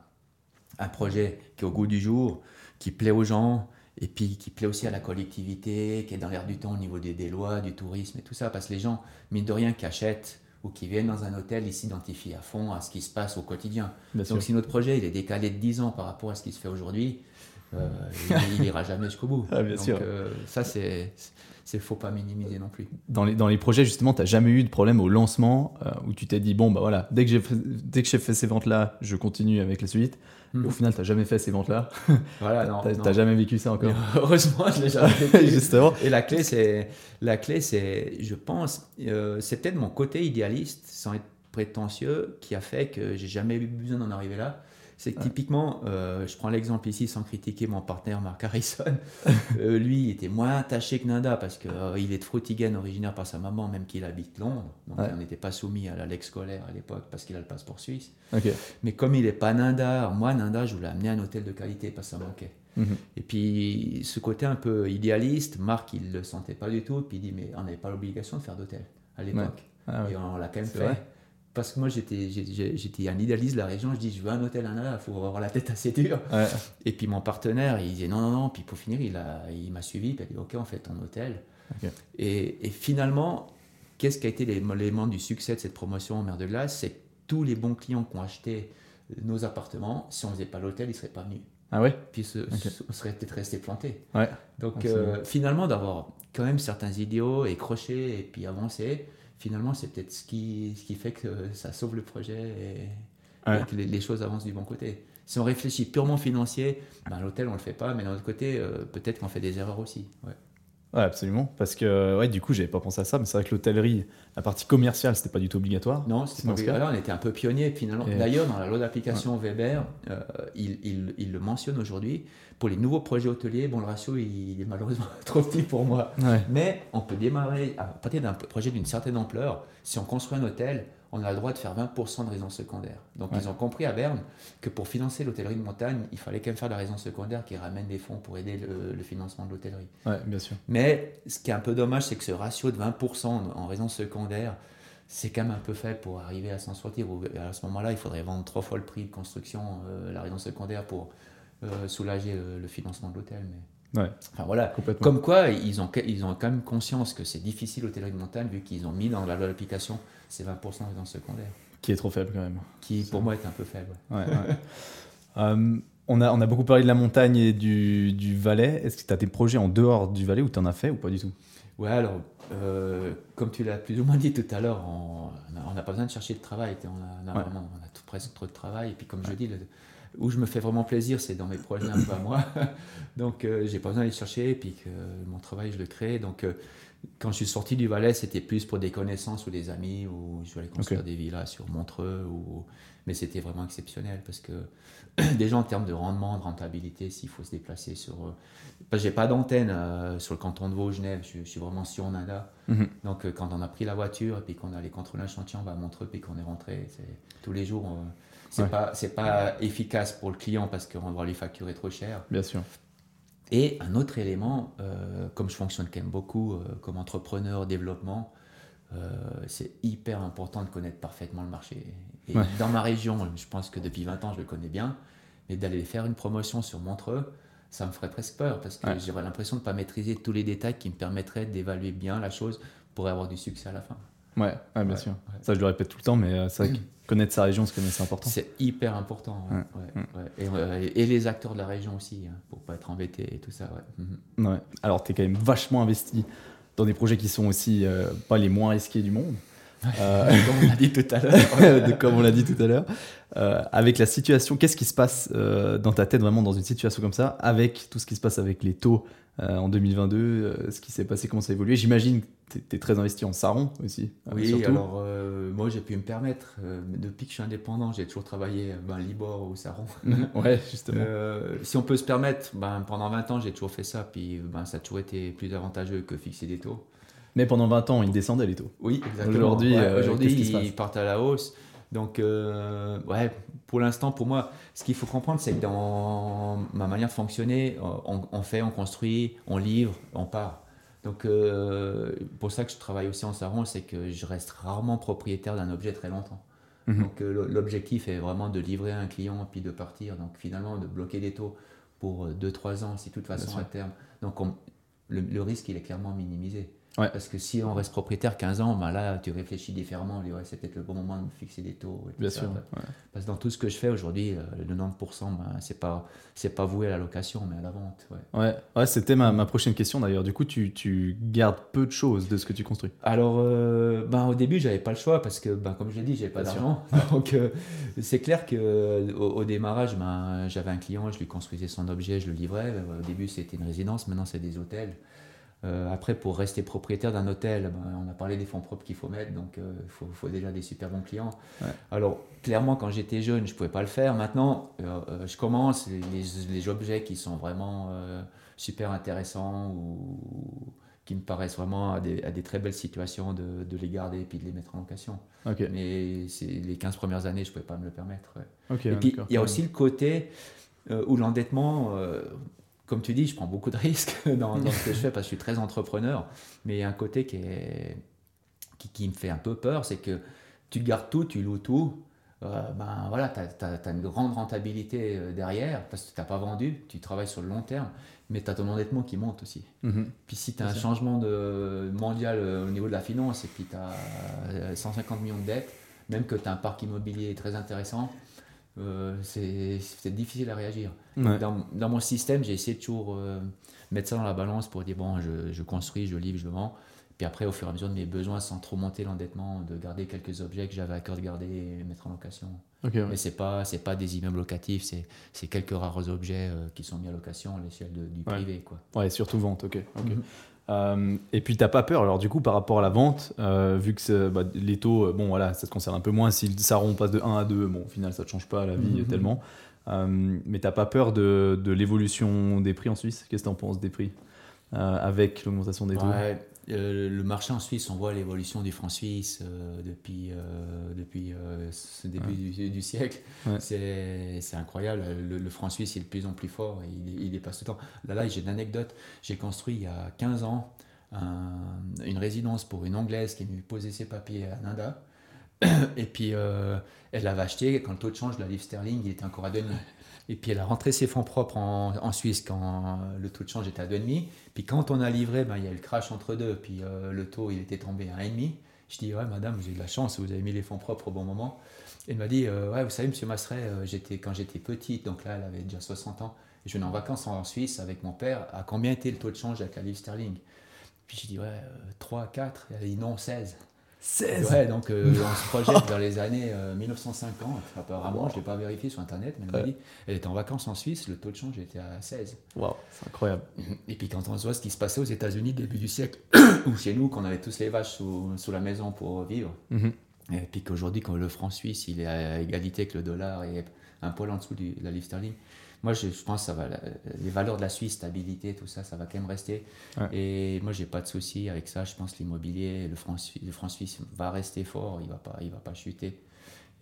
un projet qui est au goût du jour, qui plaît aux gens, et puis qui plaît aussi à la collectivité, qui est dans l'air du temps au niveau des, des lois, du tourisme et tout ça, parce que les gens, mine de rien, qui achètent ou qui viennent dans un hôtel, ils s'identifient à fond à ce qui se passe au quotidien. Bien sûr. Donc si notre projet il est décalé de 10 ans par rapport à ce qui se fait aujourd'hui, euh, il n'ira jamais jusqu'au bout. Ah, bien Donc, sûr. euh, ça, c'est c'est faut pas minimiser non plus. Dans les, dans les projets, justement, tu n'as jamais eu de problème au lancement euh, où tu t'es dit, bon, bah voilà, dès que j'ai fait ces ventes-là, je continue avec la suite. Au final, tu n'as jamais fait ces ventes-là. Voilà, non. Tu n'as jamais vécu ça encore. Mais heureusement, je l'ai jamais fait. Justement. Et la clé, c'est, la clé, c'est, je pense, euh, c'est peut-être mon côté idéaliste, sans être prétentieux, qui a fait que j'ai jamais eu besoin d'en arriver là. C'est que typiquement, euh, je prends l'exemple ici sans critiquer mon partenaire Mark Harrison. Euh, lui, il était moins attaché que Nanda parce qu'il est de Frutigen, originaire par sa maman, même qu'il habite Londres. Donc Ouais. on n'était pas soumis à la lex scolaire à l'époque parce qu'il a le passeport suisse. Mais comme il n'est pas Nanda, moi, Nanda, je voulais amener un hôtel de qualité parce que ça manquait. Mhm. Et puis, ce côté un peu idéaliste, Marc, il le sentait pas du tout. Puis il dit, mais on n'avait pas l'obligation de faire d'hôtel à l'époque. Ah ouais. Et on l'a quand même fait. vrai. Parce que moi, j'étais j'étais un idéaliste de la région. Je dis, je veux un hôtel à Nada, il faut avoir la tête assez dure. Ouais. Et puis mon partenaire, il disait, non, non, non. Puis pour finir, il m'a il m'a suivi. Puis il a dit, OK, on fait ton hôtel. Et, et finalement, qu'est-ce qui a été l'élément du succès de cette promotion en mer de glace? C'est que tous les bons clients qui ont acheté nos appartements, si on ne faisait pas l'hôtel, ils ne seraient pas venus Ah ouais? Puis ce- on serait peut-être resté planté. Ouais. Donc euh, finalement, d'avoir quand même certains idiots et crocher et puis avancer, finalement, c'est peut-être ce qui, ce qui fait que ça sauve le projet et, Ouais. et que les, les choses avancent du bon côté. Si on réfléchit purement financier, ben, l'hôtel, on le fait pas, mais d'un autre côté, euh, peut-être qu'on fait des erreurs aussi. Ouais. Ouais, absolument. Parce que, ouais, du coup, j'avais pas pensé à ça, mais c'est vrai que l'hôtellerie, la partie commerciale, c'était pas du tout obligatoire. Non, c'était pas cas. Là, on était un peu pionnier finalement. Et- D'ailleurs, dans la loi d'application Weber, euh, il, il- il le mentionne aujourd'hui. Pour les nouveaux projets hôteliers, bon, le ratio il est malheureusement trop petit pour moi. Ouais. Mais on peut démarrer à partir d'un projet d'une certaine ampleur. Si on construit un hôtel, on a le droit de faire 20% de résidence secondaire. Donc Ouais. ils ont compris à Berne que pour financer l'hôtellerie de montagne, il fallait quand même faire de la résidence secondaire qui ramène des fonds pour aider le, le financement de l'hôtellerie. Ouais, bien sûr. Mais ce qui est un peu dommage, c'est que ce ratio de 20% en résidence secondaire, c'est quand même un peu faible pour arriver à s'en sortir. Ou À ce moment-là, il faudrait vendre trois fois le prix de construction, euh, la résidence secondaire, pour euh, soulager le, le financement de l'hôtel. Mais... Ouais, Enfin voilà, complètement. comme quoi, ils ont, ils ont quand même conscience que c'est difficile l'hôtellerie de montagne, vu qu'ils ont mis dans la loi d'application ces 20% de résidence secondaire, Qui est trop faible quand même. qui pour moi est un peu faible. ouais. Ouais, ouais. Euh, on, a, on a beaucoup parlé de la montagne et du, du Valais. Est-ce que tu as des projets en dehors du Valais ou tu en as fait ou pas du tout? Ouais, alors, euh, comme tu l'as plus ou moins dit tout à l'heure, on on n'a pas besoin de chercher de travail. On a, on a Ouais. vraiment, on a tout, presque trop de travail. Et puis, comme je dis, le- où je me fais vraiment plaisir, c'est dans mes projets un peu à moi. Donc, euh, j'ai pas besoin d'aller chercher. Et puis, que mon travail, je le crée. Donc, euh, quand je suis sorti du Valais, c'était plus pour des connaissances ou des amis, ou je aller construire des villas sur Montreux. Ou... Mais c'était vraiment exceptionnel parce que déjà en termes de rendement, de rentabilité, s'il faut se déplacer sur. euh, Parce que j'ai pas d'antenne euh, sur le canton de Vaud, Genève, je, je suis vraiment sur Nada. Mhm. Donc euh, quand on a pris la voiture et puis qu'on allait contrôler un chantier, on va à Montreux puis qu'on est rentré, c'est tous les jours. C'est Ouais. pas c'est pas efficace pour le client parce qu'on va lui facturer trop cher. Bien sûr. Et un autre élément, euh, comme je fonctionne quand même beaucoup euh, comme entrepreneur, développement, euh, c'est hyper important de connaître parfaitement le marché. Et Ouais. dans ma région, je pense que depuis 20 ans, je le connais bien, mais d'aller faire une promotion sur Montreux, ça me ferait presque peur parce que Ouais. j'aurais l'impression de ne pas maîtriser tous les détails qui me permettraient d'évaluer bien la chose pour avoir du succès à la fin. Ouais, ouais, bien sûr. Ça, je le répète tout le temps, mais c'est vrai que connaître sa région, c'est c'est important. C'est hyper important. ouais, ouais, ouais. Et, euh, et les acteurs de la région aussi, hein, pour pas être embêtés et tout ça. Ouais. Mhm. Ouais. Alors, tu es quand même vachement investi dans des projets qui sont aussi euh, pas les moins risqués du monde. Euh, Comme on l'a dit tout à l'heure. comme on l'a dit tout à l'heure. Euh, avec la situation, qu'est-ce qui se passe dans ta tête vraiment dans une situation comme ça, avec tout ce qui se passe avec les taux en 2022, euh, ce qui s'est passé, comment ça a évolué? J'imagine que tu es, très investi en Saron aussi. euh, Oui, surtout. alors euh, moi j'ai pu me permettre, euh, depuis que je suis indépendant, j'ai toujours travaillé ben, Libor ou Saron. Ouais, justement. Euh, si on peut se permettre, ben, pendant 20 ans j'ai toujours fait ça, puis ben, ça a toujours été plus avantageux que fixer des taux. Mais pendant 20 ans, ils descendaient les taux. Oui, exactement. Aujourd'hui, Ouais, ils partent à la hausse. Donc, ouais, pour l'instant, pour moi, ce qu'il faut comprendre, c'est que dans ma manière de fonctionner, on, on fait, on construit, on livre, on part. Donc, euh, pour ça que je travaille aussi en Saron, c'est que je reste rarement propriétaire d'un objet très longtemps. Mhm. Donc, euh, l'objectif est vraiment de livrer à un client puis de partir. Donc, finalement, de bloquer des taux pour 2-3 ans, si de toute façon à terme. Donc, on- le, le risque, il est clairement minimisé. Ouais. Parce que si on reste propriétaire 15 ans, ben là, tu réfléchis différemment. Ouais, c'est peut-être le bon moment de fixer des taux. et tout Bien ça. sûr. Ouais. Parce que dans tout ce que je fais aujourd'hui, euh, le 90%, ben, c'est pas, c'est pas voué à la location, mais à la vente. ouais. Ouais, c'était ma, ma prochaine question d'ailleurs. Du coup, tu, tu gardes peu de choses de ce que tu construis? Alors, euh, ben, au début, j'avais pas le choix parce que, ben, comme je l'ai dit, j'avais pas d'argent. Donc, euh, c'est clair que euh, au, au démarrage, ben, j'avais un client, je lui construisais son objet, je le livrais. Au début, c'était une résidence, maintenant, c'est des hôtels. Euh, après, pour rester propriétaire d'un hôtel, ben, on a parlé des fonds propres qu'il faut mettre, donc euh, il faut, faut déjà des super bons clients. Ouais. Alors, clairement, quand j'étais jeune, je pouvais pas le faire. Maintenant, euh, je commence les, objets qui sont vraiment super intéressants ou qui me paraissent vraiment à des, à des très belles situations de, de les garder et puis de les mettre en location. Mais les 15 premières années, je pouvais pas me le permettre. ouais. Et puis, il y a aussi le côté où l'endettement, comme tu dis, je prends beaucoup de risques dans, dans ce que je fais parce que je suis très entrepreneur, mais il y a un côté qui, est, qui, qui me fait un peu peur, c'est que tu gardes tout, tu loues tout, euh, ben voilà, tu as, une grande rentabilité euh, derrière parce que tu n'as pas vendu, tu travailles sur le long terme, mais tu as ton endettement qui monte aussi. Mhm. Puis si tu as un changement de, mondial euh, au niveau de la finance et puis tu as 150 millions de dettes, même que tu as un parc immobilier très intéressant, euh, c'est c'est difficile à réagir. Ouais. Dans, dans mon système, j'ai essayé de toujours euh, mettre ça dans la balance pour dire bon, je, je construis, je livre, je vends. Puis après, au fur et à mesure de mes besoins, sans trop monter l'endettement, de garder quelques objets que j'avais à cœur de garder et mettre en location. Ouais. Mais c'est pas c'est pas des immeubles locatifs, c'est quelques rares objets euh, qui sont mis à location à l'échelle du Ouais. privé, quoi. Ouais, surtout vente, ok. ok. Mhm. Euh, et puis t'as pas peur, alors du coup par rapport à la vente, euh, vu que bah, les taux, euh, bon voilà, ça te concerne un peu moins, si ça rond passe de 1 à 2, bon au final ça ne change pas la vie Mhm. tellement. Euh, mais t'as pas peur de, de l'évolution des prix en Suisse? Qu'est-ce que t'en penses des prix avec l'augmentation des taux? Ouais, euh, le marché en Suisse, on voit l'évolution du franc suisse euh, depuis, euh, depuis euh, ce début du, du siècle. Ouais. C'est c'est incroyable. Le, le franc suisse il est de plus en plus fort. et Il, il dépasse tout le temps. Là, là j'ai une anecdote. J'ai construit il y a 15 ans un- une résidence pour une Anglaise qui est venue poser ses papiers à Nanda. Et puis, euh, elle l'avait acheté quand le taux de change de la livre sterling il était encore à 2,5. Et puis, elle a rentré ses fonds propres en, en Suisse quand le taux de change était à 2,5. Puis, quand on a livré, ben, il y a eu le crash entre deux. Puis, euh, le taux, il était tombé à 1,5. Je dis, ouais, madame, vous avez de la chance, vous avez mis les fonds propres au bon moment. Elle m'a dit, euh, ouais, vous savez, monsieur Masseret, euh, j'étais, quand j'étais petite, donc là, elle avait déjà 60 ans, je venais en vacances en Suisse avec mon père. À combien était le taux de change avec la livre sterling? Puis, j'ai dit, ouais, euh, 3, 4. Elle a dit, non, 16. 16 Ouais, donc euh, on se projette vers les années euh, 1950. Apparemment, je ne l'ai pas vérifié sur Internet, mais elle Ouais. dit elle était en vacances en Suisse, le taux de change était à 16. Waouh, c'est incroyable. Et puis quand on se voit ce qui se passait aux États-Unis début du siècle, ou chez nous, qu'on avait tous les vaches sous, sous la maison pour vivre, Mhm. Et puis qu'aujourd'hui, quand le franc suisse, il est à égalité avec le dollar et un poil en dessous de la livre sterling, moi, je, pense que ça va, les valeurs de la Suisse, stabilité, tout ça, ça va quand même rester. Et moi, j'ai pas de souci avec ça. Je pense que l'immobilier, le franc, le franc suisse va rester fort, il va pas, il va pas chuter.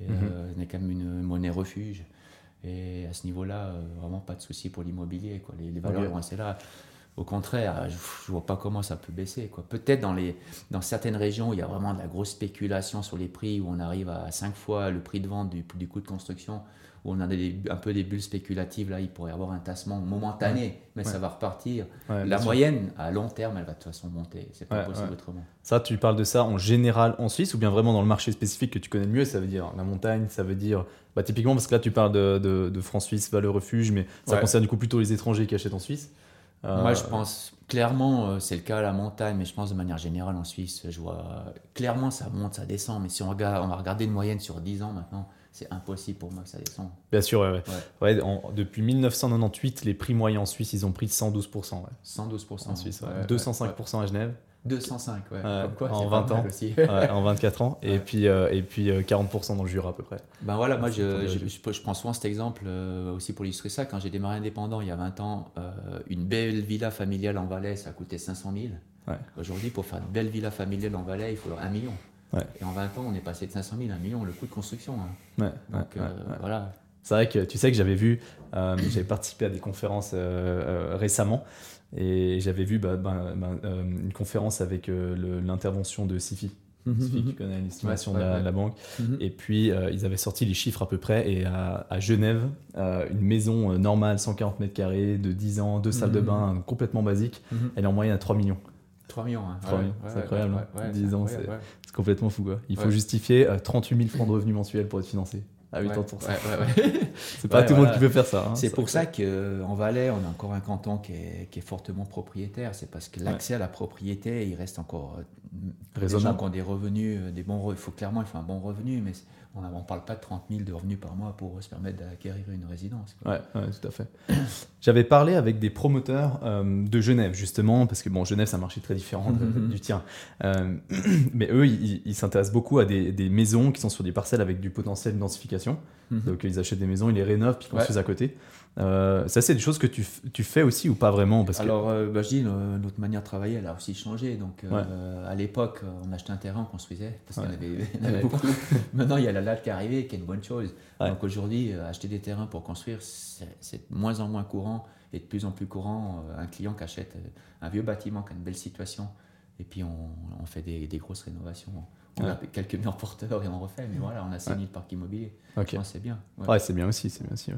Euh, on est quand même une monnaie refuge. Et à ce niveau-là, euh, vraiment pas de souci pour l'immobilier. Quoi. Les, valeurs vont rester là. Au contraire, je, ne vois pas comment ça peut baisser. Quoi. Peut-être dans, les, dans certaines régions où il y a vraiment de la grosse spéculation sur les prix, où on arrive à 5 fois le prix de vente du, du coût de construction, où on a un peu des bulles spéculatives, là, il pourrait y avoir un tassement momentané, mais ça va repartir. la moyenne, à long terme, elle va de toute façon monter. C'est pas possible autrement. Ça, tu parles de ça en général en Suisse ou bien vraiment dans le marché spécifique que tu connais le mieux Ça veut dire la montagne, ça veut dire. Bah, typiquement, parce que là, tu parles de, de, de France-Suisse, Valeur Refuge, mais ça concerne du coup plutôt les étrangers qui achètent en Suisse. Moi, je pense clairement, euh, c'est le cas à la montagne, mais je pense de manière générale en Suisse, je vois clairement ça monte, ça descend. Mais si on, regarde, on va regarder une moyenne sur 10 ans maintenant, c'est impossible pour moi que ça descende. Bien sûr, ouais. ouais. depuis 1998, les prix moyens en Suisse, ils ont pris 112%. 112% en Suisse, 205% à Genève. 205, ouais. en 20 ans, aussi. en 24 ans, et puis, euh, et puis 40% euh, dans le Jura à peu près. Ben voilà, moi je, je, je, prends souvent cet exemple euh, aussi pour illustrer ça. Quand j'ai démarré indépendant il y a 20 ans, une belle villa familiale en Valais, ça coûtait 500 000. Aujourd'hui, pour faire une belle villa familiale en Valais, il faut 1 million. Et en 20 ans, on est passé de 500 000 à 1 million, le coût de construction. Hein. Donc euh, voilà. C'est vrai que tu sais que j'avais vu, euh, j'avais participé à des conférences euh, récemment et j'avais vu bah, bah, bah, une conférence avec l'intervention de Sifi. Mhm, Sifi, tu mhm. connais l'estimation de, la banque. Et puis, ils avaient sorti les chiffres à peu près. Et à, à Genève, une maison normale, 140 mètres carrés, de 10 ans, deux salles de bain, complètement basique, elle est en moyenne à 3 millions. 3 millions. Hein. c'est incroyable. 10 ans, c'est complètement fou. Quoi. Il faut justifier 38 euh, 000 francs de revenus mensuels pour être financé à 80%. c'est pas tout le monde qui peut faire ça. Hein, c'est pour ça qu'en Valais, on a encore un canton qui est, qui est fortement propriétaire. C'est parce que l'accès à la propriété, il reste encore. Euh, Raisonnable. Des gens qui ont des revenus, euh, des bons il faut clairement il faut un bon revenu, mais on ne parle pas de 30 000 de revenus par mois pour se permettre d'acquérir une résidence. Oui, ouais, tout à fait. J'avais parlé avec des promoteurs euh, de Genève, justement, parce que bon, Genève, c'est un marché très différent du tien. Euh, mais eux, ils s'intéressent beaucoup à des, des, maisons qui sont sur des parcelles avec du potentiel de densification. Mhm. Donc, ils achètent des maisons, ils les rénovent, puis ils construisent à côté. Euh, ça, c'est des choses que tu, tu, fais aussi ou pas vraiment? Parce Alors, euh, bah, je dis, notre manière de travailler, elle a aussi changé. Donc, euh, à l'époque, on achetait un terrain, on construisait, parce qu'il y en avait, beaucoup. Maintenant, il y a la lave qui est arrivée, qui est une bonne chose. Donc, aujourd'hui, acheter des terrains pour construire, c'est de moins en moins courant et de plus en plus courant. un client qui achète un vieux bâtiment qui a une belle situation, et puis on, on fait des, des, grosses rénovations. On a quelques murs porteurs et on refait, mais voilà, on a saigné le parc immobilier. c'est bien. Ouais, c'est bien aussi, c'est bien aussi.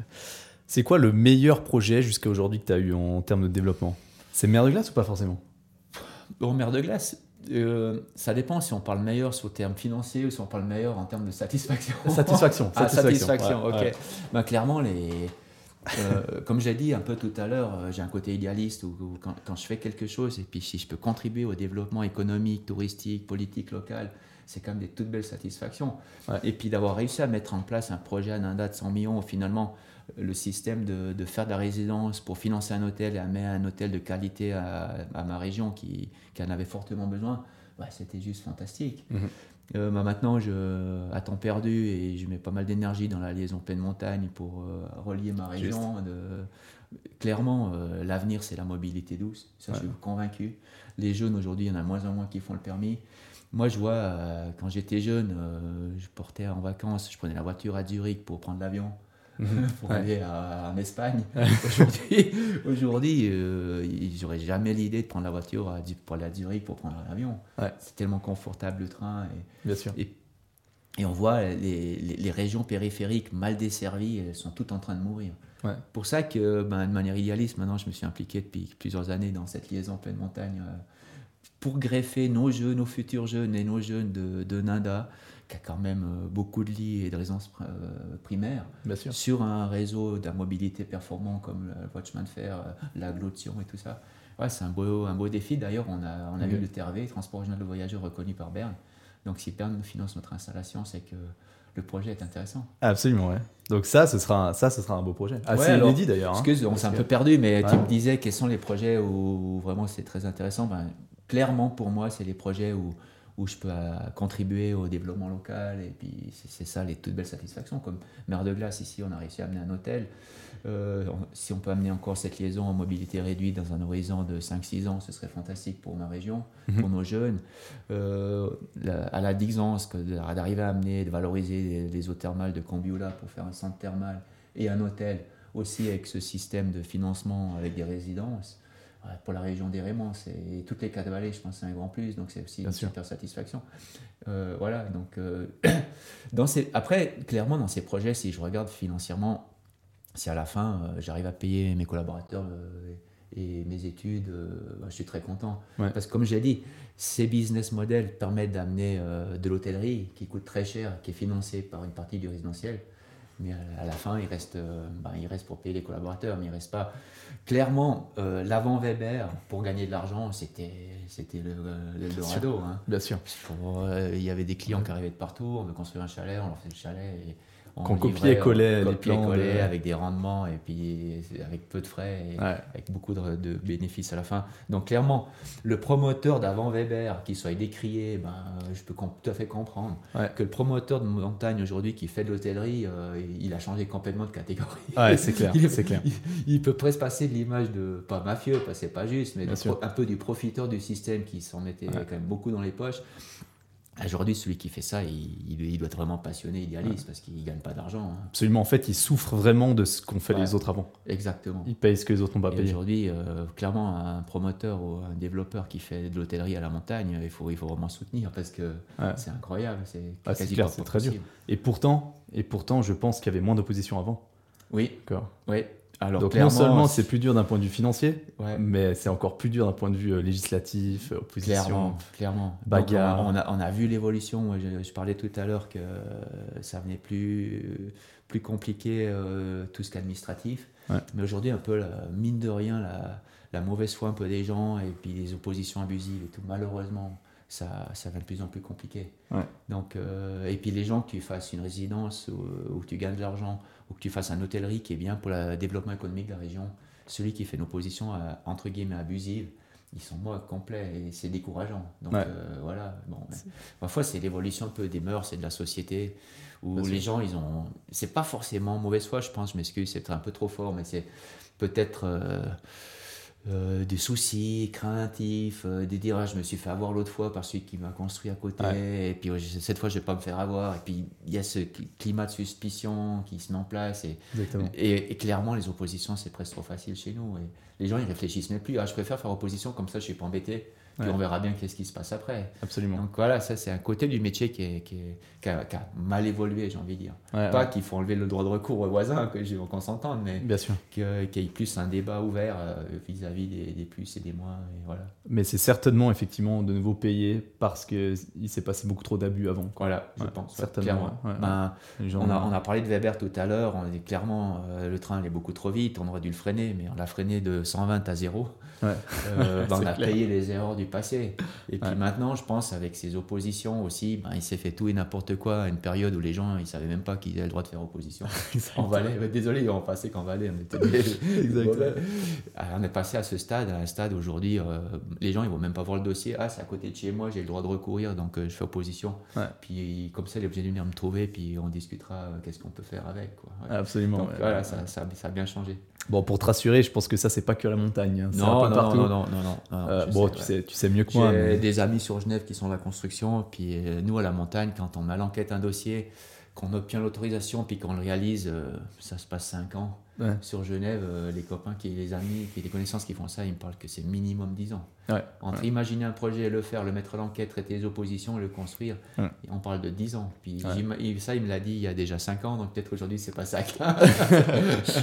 C'est quoi le meilleur projet jusqu'à aujourd'hui que tu as eu en termes de développement? C'est mer de glace ou pas forcément? Bon, mer de glace, euh, ça dépend si on parle meilleur sur le terme financier ou si on parle meilleur en termes de satisfaction. Satisfaction. ah, satisfaction, ok. Ben, clairement, les, euh, comme j'ai dit un peu tout à l'heure, euh, j'ai un côté idéaliste où, quand, quand, je fais quelque chose et puis si je peux contribuer au développement économique, touristique, politique local, c'est quand même des toutes belles satisfactions. Et puis d'avoir réussi à mettre en place un projet à Nanda de 100 millions, finalement, le système de, de, faire de la résidence pour financer un hôtel et amener un hôtel de qualité à, à ma région qui, qui, en avait fortement besoin, bah, c'était juste fantastique. Euh, bah, maintenant, je, à temps perdu, et je mets pas mal d'énergie dans la liaison pleine montagne pour euh, relier ma région. De, clairement, euh, l'avenir, c'est la mobilité douce. Ça, je suis convaincu. Les jeunes, aujourd'hui, il y en a moins en moins qui font le permis. Moi, je vois, quand j'étais jeune, je portais en vacances, je prenais la voiture à Zurich pour prendre l'avion. Mhm. pour aller en Espagne. aujourd'hui, aujourd'hui euh, j'aurais jamais l'idée de prendre la voiture à, pour aller à Zurich pour prendre l'avion. C'est tellement confortable le train. Et, Bien sûr. Et, et on voit les, les, régions périphériques mal desservies, elles sont toutes en train de mourir. Pour ça que, ben, de manière idéaliste, maintenant, je me suis impliqué depuis plusieurs années dans cette liaison pleine montagne euh, pour greffer nos jeunes, nos futurs jeunes et nos jeunes de, de Nanda qui a quand même euh, beaucoup de lits et de résidences euh, primaires, sur un réseau de mobilité performant comme le Watchman Fair, euh, l'agglotion et tout ça. Ouais, c'est un beau, un beau défi. D'ailleurs, on a, on a vu le TRV, Transport Régional de Voyageurs, reconnu par Berne. Donc, si Berne finance notre installation, c'est que le projet est intéressant. Absolument, ouais. Donc ça, ce sera un, ça, ce sera un beau projet. Assez ouais, inédit d'ailleurs. Hein, excuse, on s'est un peu perdu, mais tu me disais quels sont les projets où, vraiment c'est très intéressant. Ben, clairement, pour moi, c'est les projets où où je peux euh, contribuer au développement local. Et puis, c'est ça les toutes belles satisfactions. Comme Mer de Glace, ici, on a réussi à amener un hôtel. Euh, si on peut amener encore cette liaison en mobilité réduite dans un horizon de 5-6 ans, ce serait fantastique pour ma région, Mhm. pour nos jeunes. Euh, la- à la Dixence, d'arriver à amener, de valoriser les, les eaux thermales de Cambiula pour faire un centre thermal et un hôtel aussi avec ce système de financement avec des résidences. Pour la région des Raymond, c'est toutes les quatre vallées, je pense que c'est un grand plus, donc c'est aussi Bien une sûr. super satisfaction. Euh, voilà, donc euh, dans ces, après, clairement, dans ces projets, si je regarde financièrement, si à la fin euh, j'arrive à payer mes collaborateurs et, et mes études, bah, je suis très content. Ouais. Parce que comme j'ai dit, ces business models permettent d'amener de l'hôtellerie qui coûte très cher, qui est financée par une partie du résidentiel. Mais à, à la fin, il reste, euh, bah, il reste pour payer les collaborateurs, mais il reste pas. Clairement, euh, l'avant Weber, pour gagner de l'argent, c'était c'était le, le l'Eldorado, hein. Bien sûr. Pour, euh, il y avait des clients qui arrivaient de partout, on veut construire un chalet, on leur fait le chalet. Et Qu'on copiait-collait les plans de- avec des rendements et puis avec peu de frais et Ouais. avec beaucoup de, de bénéfices à la fin. Donc clairement, le promoteur d'avant Weber, qui soit décrié, ben, je peux tout à fait comprendre Ouais. que le promoteur de montagne aujourd'hui qui fait de l'hôtellerie, euh, il a changé complètement de catégorie. Ouais, c'est clair, Il- c'est clair. Il, il peut presque passer de l'image de, pas mafieux, parce que c'est pas juste, mais de un peu du profiteur du système qui s'en mettait quand même beaucoup dans les poches. Aujourd'hui, celui qui fait ça, il, il- il doit être vraiment passionné, idéaliste, parce qu'il gagne pas d'argent. hein. Absolument. En fait, ils souffrent vraiment de ce qu'ont fait Ouais. les autres avant. Exactement. Ils payent ce que les autres n'ont pas Et payé. aujourd'hui, euh, clairement, un promoteur ou un développeur qui fait de l'hôtellerie à la montagne, il faut, il faut vraiment soutenir parce que Ouais. c'est incroyable. C'est Ah, clair, c'est très dur. Et pourtant, et pourtant, je pense qu'il y avait moins d'opposition avant. Oui, D'accord. oui. Alors, Donc non seulement c'est plus dur d'un point de vue financier, Ouais. mais c'est encore plus dur d'un point de vue euh, législatif, euh, opposition. Clairement, clairement. Bagarre. Donc, on, a, on a vu l'évolution. Je, je parlais tout à l'heure que euh, ça venait plus, plus compliqué, euh, tout ce qu'administratif. Ouais. Mais aujourd'hui, un peu, la- mine de rien, la, la mauvaise foi un peu des gens et puis les oppositions abusives et tout, malheureusement, ça, ça va de plus en plus compliqué. Ouais. Donc, euh, et puis les gens que tu fasses une résidence ou, que tu gagnes de l'argent ou que tu fasses un hôtellerie qui est bien pour le développement économique de la région, celui qui fait une opposition à- entre guillemets abusive, ils sont moins complets et c'est décourageant. Donc Ouais. euh, voilà, bon, parfois c'est l'évolution un peu des mœurs et de la société où les gens ils ont, c'est pas forcément mauvaise foi, je pense, je m'excuse, c'est un peu trop fort, mais c'est peut-être euh, euh, des soucis craintifs, euh, de dire ah, je me suis fait avoir l'autre fois par celui qui m'a construit à côté, et puis cette fois je vais pas me faire avoir, et puis il y a ce cl- climat de suspicion qui se met en place, et, et, et clairement les oppositions c'est presque trop facile chez nous, et les gens ils réfléchissent même plus, ah, je préfère faire opposition comme ça je suis pas embêté, puis Ouais. on verra bien qu'est-ce qui se passe après. Absolument. Donc voilà, ça c'est un côté du métier qui, est, qui, est- qui a, qui a mal évolué, j'ai envie de dire. Ouais, Pas ouais. qu'il faut enlever le droit de recours aux voisins, qu'on s'entende, mais qu'il y ait plus un débat ouvert euh, vis-à-vis des, des plus et des moins. Et voilà. Mais c'est certainement effectivement de nouveau payé parce qu'il s'est passé beaucoup trop d'abus avant. quoi. Voilà, je pense. certainement. Ben, gens- on, a, on a parlé de Weber tout à l'heure. On est clairement, euh, le train allait beaucoup trop vite. On aurait dû le freiner, mais on l'a freiné de 120 à 0. Ouais. Euh, ben, on a clair. payé les erreurs du passé. Et puis Ouais. maintenant, je pense, avec ces oppositions aussi, ben, il s'est fait tout et n'importe quoi à une période où les gens ils savaient même pas qu'ils avaient le droit de faire opposition. en Valais, ouais, désolé, on passait qu'en Valais, on était des- Exactement. mauvais. Alors, on est passé à ce stade, à un stade aujourd'hui, euh, les gens ils vont même pas voir le dossier. Ah, c'est à côté de chez moi, j'ai le droit de recourir, donc euh, je fais opposition. Ouais. Puis comme ça, il est obligé de venir me trouver, puis on discutera euh, qu'est-ce qu'on peut faire avec. Quoi. Absolument. Donc voilà, ça, ça, ça a bien changé. Bon, pour te rassurer, je pense que ça, c'est pas que la montagne. hein. C'est un Non, peu non, partout. non, non, non, non, non, Euh, bon, sais, tu, ouais. sais, tu sais mieux que moi. J'ai mais- des amis sur Genève qui sont dans la construction, puis euh, nous à la montagne, quand on à l'enquête un dossier, qu'on obtient l'autorisation, puis qu'on le réalise, euh, ça se passe 5 ans. Ouais. Sur Genève, euh, les copains, qui, les amis, qui des connaissances qui font ça, ils me parlent que c'est minimum 10 ans. Ouais, Entre ouais. imaginer un projet et le faire, le mettre à l'enquête, traiter les oppositions, le construire, on parle de 10 ans. Puis ça, il me l'a dit il y a déjà 5 ans, donc peut-être aujourd'hui c'est pas ça.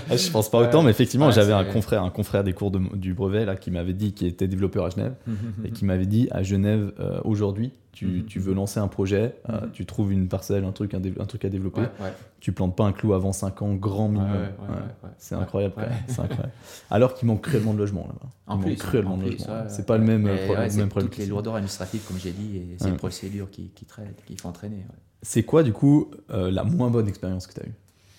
Ah, je pense pas autant, mais effectivement, j'avais un confrère, un confrère des cours de- du brevet là, qui m'avait dit, qui était développeur à Genève, et qui m'avait dit à Genève euh, aujourd'hui, tu, Mhm. tu veux lancer un projet, euh, Mhm. tu trouves une parcelle, un truc, un, truc à développer. Tu plantes pas un clou avant 5 ans, grand minimum. ouais, Ouais. ouais, ouais, ouais. C'est incroyable. Alors qu'il manque cruellement de logements là-bas. En Il manque cruellement en de logements. c'est pas le même, euh, problème- c'est même problème. Toutes les lourdeurs administratives, comme j'ai dit, et ces procédures qui, qui traitent, qui font traîner. C'est quoi du coup euh, la moins bonne expérience que tu as eue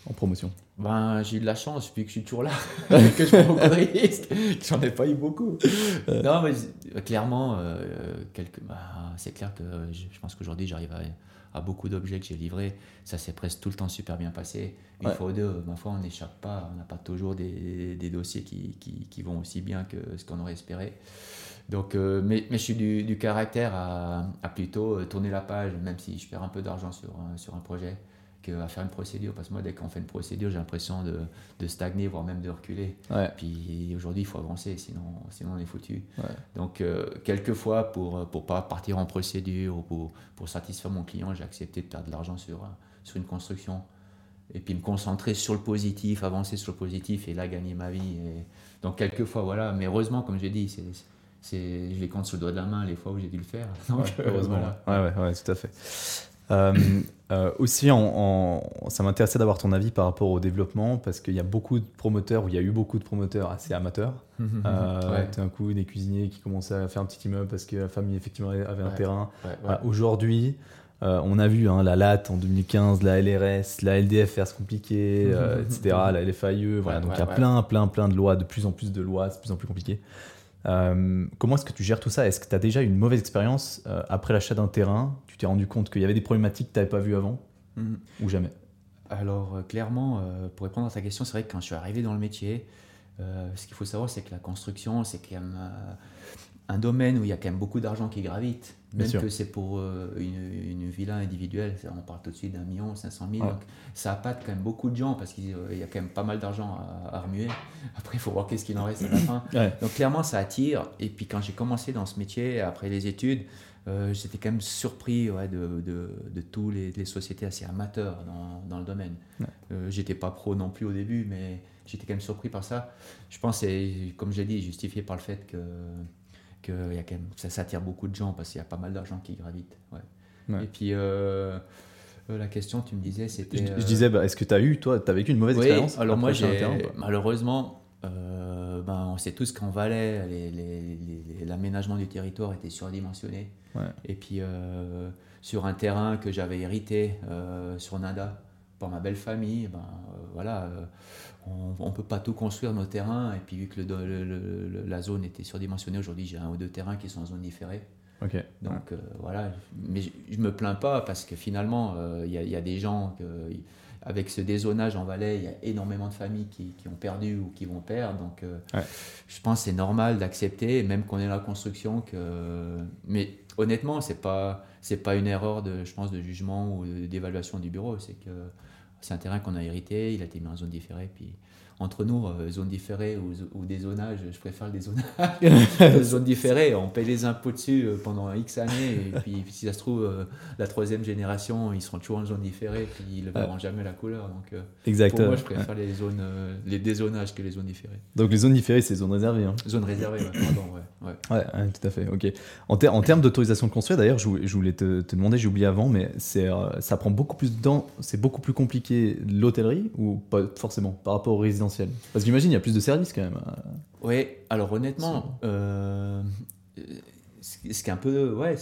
en promotion? Ben, j'ai eu de la chance, vu que je suis toujours là, que je prends beaucoup de risques, que j'en ai pas eu beaucoup. Non, mais clairement, quelques, bah, c'est clair que je, pense qu'aujourd'hui, j'arrive à, à, beaucoup d'objets que j'ai livrés. Ça s'est presque tout le temps super bien passé. Une fois ou deux, ma foi, on n'échappe pas. On n'a pas toujours des, des dossiers qui, qui, qui, vont aussi bien que ce qu'on aurait espéré. Donc, mais, mais, je suis du, du caractère à, à, plutôt tourner la page, même si je perds un peu d'argent sur, sur un projet à faire une procédure. Parce que moi, dès qu'on fait une procédure, j'ai l'impression de, de, stagner, voire même de reculer. Puis aujourd'hui, il faut avancer, sinon, sinon on est foutu. Donc, euh, quelquefois, pour ne pour pas partir en procédure ou pour, pour satisfaire mon client, j'ai accepté de perdre de l'argent sur, sur une construction. Et puis me concentrer sur le positif, avancer sur le positif et là gagner ma vie. Et donc, quelquefois, voilà. Mais heureusement, comme j'ai dit, c'est je les compte sur le doigt de la main les fois où j'ai dû le faire. Donc, heureusement. Ouais, ouais, ouais, tout à fait. Euh, euh, aussi, en, ça m'intéressait d'avoir ton avis par rapport au développement parce qu'il y a beaucoup de promoteurs, ou il y a eu beaucoup de promoteurs assez amateurs. euh, un coup, des cuisiniers qui commençaient à faire un petit immeuble parce que la famille effectivement avait un terrain. Aujourd'hui, euh, on a vu hein, la LAT en 2015, la LRS, la LDF faire se compliquer, etc., la LFAIE. Voilà, donc il y a plein, plein, plein de lois, de plus en plus de lois, c'est de plus en plus compliqué. Euh, comment est-ce que tu gères tout ça? Est-ce que tu as déjà une mauvaise expérience euh, après l'achat d'un terrain? Tu t'es rendu compte qu'il y avait des problématiques que tu n'avais pas vues avant? Mhm. Ou jamais? Alors, euh, clairement, pour répondre à ta question, c'est vrai que quand je suis arrivé dans le métier, ce qu'il faut savoir, c'est que la construction, c'est quand même un domaine où il y a quand même beaucoup d'argent qui gravite. Même que c'est pour euh, une, villa individuelle, on parle tout de suite d'un million, 500 000. Donc ça appâte quand même beaucoup de gens parce qu'il y a quand même pas mal d'argent à, remuer. Après, il faut voir qu'est-ce qu'il en reste à la fin. Donc clairement, ça attire. Et puis quand j'ai commencé dans ce métier, après les études, euh, j'étais quand même surpris ouais, de, de, de toutes les, sociétés assez amateurs dans, dans le domaine. Euh, j'étais pas pro non plus au début, mais j'étais quand même surpris par ça. Je pense, c'est, comme j'ai dit, justifié par le fait que que y a quand même, ça s'attire beaucoup de gens parce qu'il y a pas mal d'argent qui gravite. Ouais. Et puis, euh, euh, la question, tu me disais, c'était. Je, disais, bah, est-ce que tu as eu, toi, tu as vécu une mauvaise expérience Alors, moi, j'ai. Malheureusement, euh, ben, on sait tous qu'en Valais, l'aménagement du territoire était surdimensionné. Et puis, sur un terrain que j'avais hérité sur Nada par ma belle famille, ben, voilà on ne peut pas tout construire nos terrains. Et puis, vu que le, la zone était surdimensionnée, aujourd'hui, j'ai un ou deux terrains qui sont en zone différée. Donc, euh, voilà. Mais je ne me plains pas parce que finalement, euh, il y, a des gens, que, avec ce dézonage en Valais, il y a énormément de familles qui, ont perdu ou qui vont perdre. Donc, euh, je pense que c'est normal d'accepter, même qu'on est dans la construction. Que... Mais honnêtement, ce n'est pas, pas une erreur, de, je pense, de jugement ou d'évaluation du bureau. C'est que c'est un terrain qu'on a hérité, il a été mis en zone différée. Entre nous, euh, zone différée ou, ou, des zonages, je préfère les zonages. zone différée, on paye les impôts dessus euh, pendant X années. Et puis, si ça se trouve, euh, la troisième génération, ils seront toujours en zone différée, puis ils ne verront jamais la couleur. Donc, exact, pour moi, je préfère les, zones, les dézonages que les zones différées. Donc, les zones différées, c'est zones réservées. Hein. Zones réservées, pardon, ouais. Ouais. ouais. tout à fait. Ok. En, en termes d'autorisation de construire, d'ailleurs, je, voulais te, te demander, j'ai oublié avant, mais c'est, ça prend beaucoup plus de temps, c'est beaucoup plus compliqué l'hôtellerie ou pas forcément par rapport aux parce que j'imagine il y a plus de services quand même. Oui, alors honnêtement, euh, ce qui est un peu. Ouais,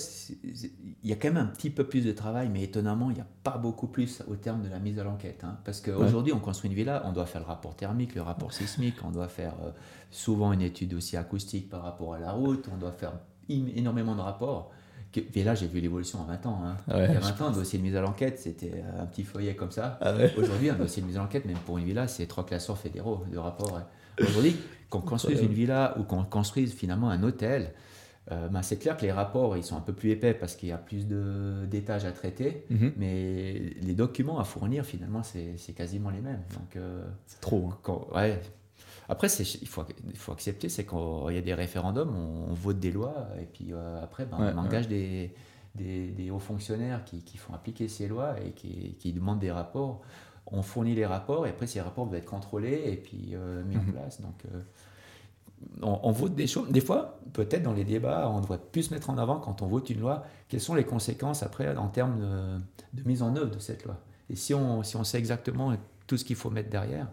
il y a quand même un petit peu plus de travail, mais étonnamment, il n'y a pas beaucoup plus au terme de la mise à l'enquête. Hein. parce qu'aujourd'hui, on construit une villa, on doit faire le rapport thermique, le rapport sismique, on doit faire euh, souvent une étude aussi acoustique par rapport à la route, on doit faire énormément de rapports. Et là, j'ai vu l'évolution en 20 ans. Hein. Il y a 20 ans, un dossier de mise à l'enquête, c'était un petit feuillet comme ça. Ah Aujourd'hui, un dossier de mise à l'enquête, même pour une villa, c'est trois classeurs fédéraux de rapport. Aujourd'hui, qu'on construise une villa ou qu'on construise finalement un hôtel, euh, ben, c'est clair que les rapports ils sont un peu plus épais parce qu'il y a plus d'étages à traiter, mhm. mais les documents à fournir finalement c'est quasiment les mêmes. Donc euh, c'est trop. Hein. ouais, après, il faut, il faut accepter, c'est qu'il y a des référendums, on, vote des lois, et puis euh, après, ben, on engage des, des, hauts fonctionnaires qui, qui, font appliquer ces lois et qui, qui, demandent des rapports. On fournit les rapports, et après, ces rapports doivent être contrôlés et puis euh, mis en mhm. place. Donc, euh, on, vote des choses. Des fois, peut-être dans les débats, on devrait plus mettre en avant, quand on vote une loi, quelles sont les conséquences après en termes de, de mise en œuvre de cette loi. Et si on, si on sait exactement tout ce qu'il faut mettre derrière,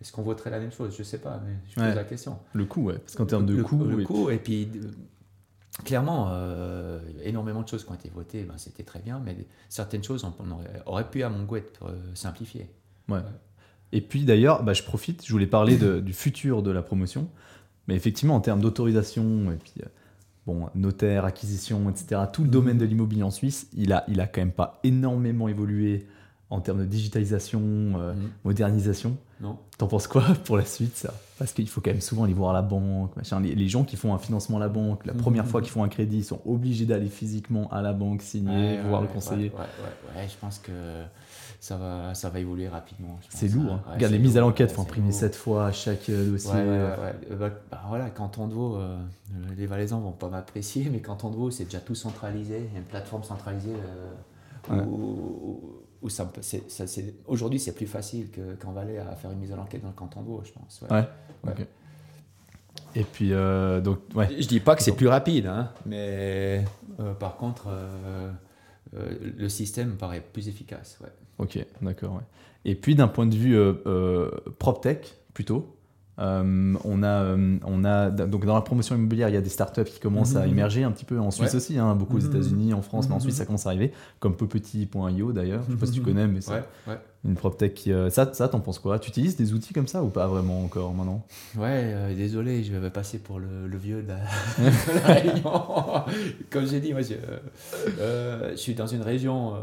est-ce qu'on voterait la même chose? Je ne sais pas, mais je pose la question. Le coût, ouais. Parce qu'en termes de coût. Le, coût, et puis clairement, euh, énormément de choses qui ont été votées, ben, c'était très bien, mais certaines choses on, aurait, pu, à mon goût, être euh, simplifiées. Ouais. Et puis d'ailleurs, bah, je profite, je voulais parler de- du futur de la promotion, mais effectivement en termes d'autorisation, et puis euh, bon, notaire, acquisition, etc., tout le domaine de l'immobilier en Suisse, il a, il a quand même pas énormément évolué en termes de digitalisation, euh, Mhm. modernisation. Non T'en penses quoi pour la suite ça? Parce qu'il faut quand même souvent aller voir la banque. machin. Les, les gens qui font un financement à la banque, la Mhm. première fois qu'ils font un crédit, ils sont obligés d'aller physiquement à la banque, signer, Ouais, voir ouais, le conseiller. Ouais, ouais, je pense que ça va, ça va évoluer rapidement. C'est lourd. hein. hein. Regarde les mises à l'enquête, faut imprimer sept fois à chaque euh, dossier. Ouais, ouais, euh, bah, bah, voilà, canton de Vaud, euh, les Valaisans vont pas m'apprécier, mais canton de Vaud, c'est déjà tout centralisé. Il y a une plateforme centralisée euh, où- où ça, me- c'est- ça- c'est- aujourd'hui c'est plus facile que- qu'en Valais à faire une mise à l'enquête dans le canton de Vaud, je pense. ouais. Ouais. Et puis, euh, donc, ouais. Je dis pas que c'est plus rapide, hein, mais euh, par contre, euh, euh, le système me paraît plus efficace. Ouais. Ok, d'accord. ouais. Et puis d'un point de vue euh, euh, PropTech, plutôt, euh, on, a, euh, on a donc dans la promotion immobilière, il y a des startups qui commencent à Mhm. émerger un petit peu en Suisse Ouais. aussi, hein, beaucoup aux Mhm. États-Unis, en France, mais en Mhm. Suisse ça commence à arriver, comme Popetit.io d'ailleurs. Je sais pas si tu connais, mais c'est Ouais, ouais. une PropTech qui. euh, ça, ça t'en penses quoi? Tu utilises des outils comme ça ou pas vraiment encore maintenant? Ouais, désolé, je vais passer pour le, le vieux de la, réunion. Comme j'ai dit, moi, je, je suis dans une région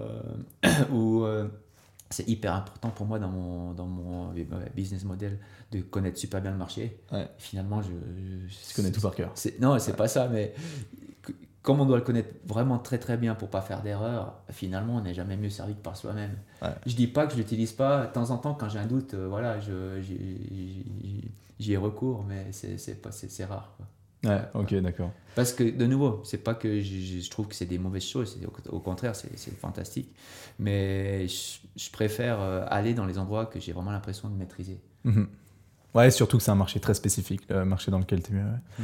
où c'est hyper important pour moi dans mon, dans mon business model de connaître super bien le marché. Ouais. Finalement, je, je, connais tout par cœur. Non, c'est pas ça, mais comme on doit le connaître vraiment très très bien pour pas faire d'erreur, finalement, on n'est jamais mieux servi que par soi-même. Ouais. Je dis pas que je l'utilise pas. De temps en temps, quand j'ai un doute, euh, voilà, j'y- ai recours, mais c'est rare. quoi. Ouais, ok, d'accord. Parce que de nouveau, c'est pas que je, trouve que c'est des mauvaises choses. Au, contraire, c'est fantastique. Mais je, je préfère euh, aller dans les endroits que j'ai vraiment l'impression de maîtriser. Mhm. Ouais, surtout que c'est un marché très spécifique, le marché dans lequel tu es. ouais.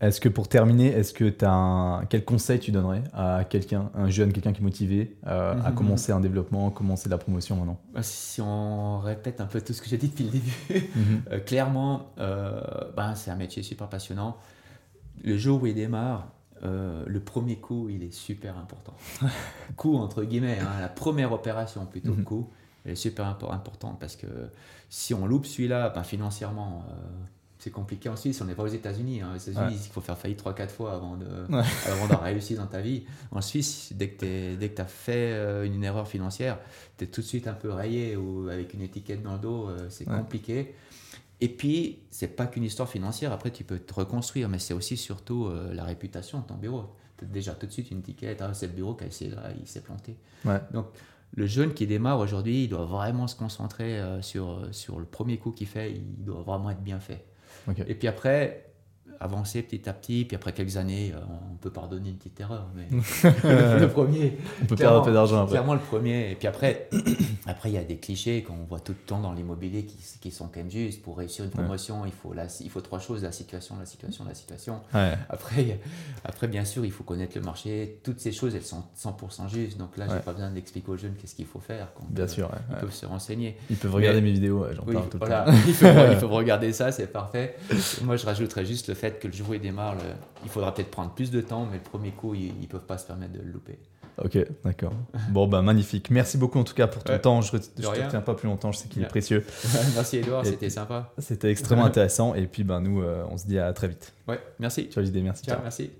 Est-ce que pour terminer, est-ce que tu as un... quel conseil tu donnerais à quelqu'un, un jeune, quelqu'un qui est motivé euh, à Mhm. commencer un développement, commencer la promotion maintenant? Bah, Si on répète un peu tout ce que j'ai dit depuis le début, Mhm. Euh, clairement, euh, ben, c'est un métier super passionnant. Le jour où il démarre, euh, le premier coup, il est super important. coup, entre guillemets, hein, la première opération plutôt Mhm. coup, elle est super impo- importante parce que si on loupe celui-là, ben, financièrement, c'est compliqué en Suisse. On n'est pas aux États-Unis. hein. Aux États-Unis, Ouais. il faut faire faillite 3-4 fois avant de, Ouais. avant de réussir dans ta vie. En Suisse, dès que tu as fait euh, une, erreur financière, tu es tout de suite un peu rayé ou avec une étiquette dans le dos, euh, c'est Ouais. compliqué. Et puis, c'est pas qu'une histoire financière, après tu peux te reconstruire, mais c'est aussi surtout euh, la réputation de ton bureau. Tu as déjà tout de suite une étiquette, ah, c'est le bureau qui a essayé là, il s'est planté. Donc, le jeune qui démarre aujourd'hui, il doit vraiment se concentrer euh, sur, sur le premier coup qu'il fait, il doit vraiment être bien fait. Et puis après, avancer petit à petit, puis après quelques années, euh, on peut pardonner une petite erreur, mais le premier, On peut perdre un peu d'argent après. Clairement le premier. Et puis après, après il y a des clichés qu'on voit tout le temps dans l'immobilier qui, qui sont quand même justes. Pour réussir une promotion, il, faut la, il faut trois choses la situation, la situation, la situation. Ouais. Après, après, bien sûr, il faut connaître le marché. Toutes ces choses, elles sont 100% justes. Donc là, Ouais. j'ai pas besoin d'expliquer aux jeunes qu'est-ce qu'il faut faire. Bien peut- sûr. ouais, Ils ouais. peuvent se renseigner. Ils peuvent regarder Mais- mes vidéos, ouais, j'en Oui, parle tout le voilà, temps. il faut, il faut regarder ça, c'est parfait. Moi, je rajouterais juste le fait que le jour où il démarre, le- il faudra peut-être prendre plus de temps, mais le premier coup, ils, ils peuvent pas se permettre de le louper. Ok, d'accord. Bon, bah magnifique. Merci beaucoup en tout cas pour ton Ouais. temps. Je ne te retiens pas plus longtemps, je sais qu'il est précieux. Merci Edouard, c'était sympa. C'était extrêmement intéressant. Et puis, ben, nous, euh, on se dit à très vite. Ouais, merci. Ciao, l'idée. Merci. Ciao, ciao. merci.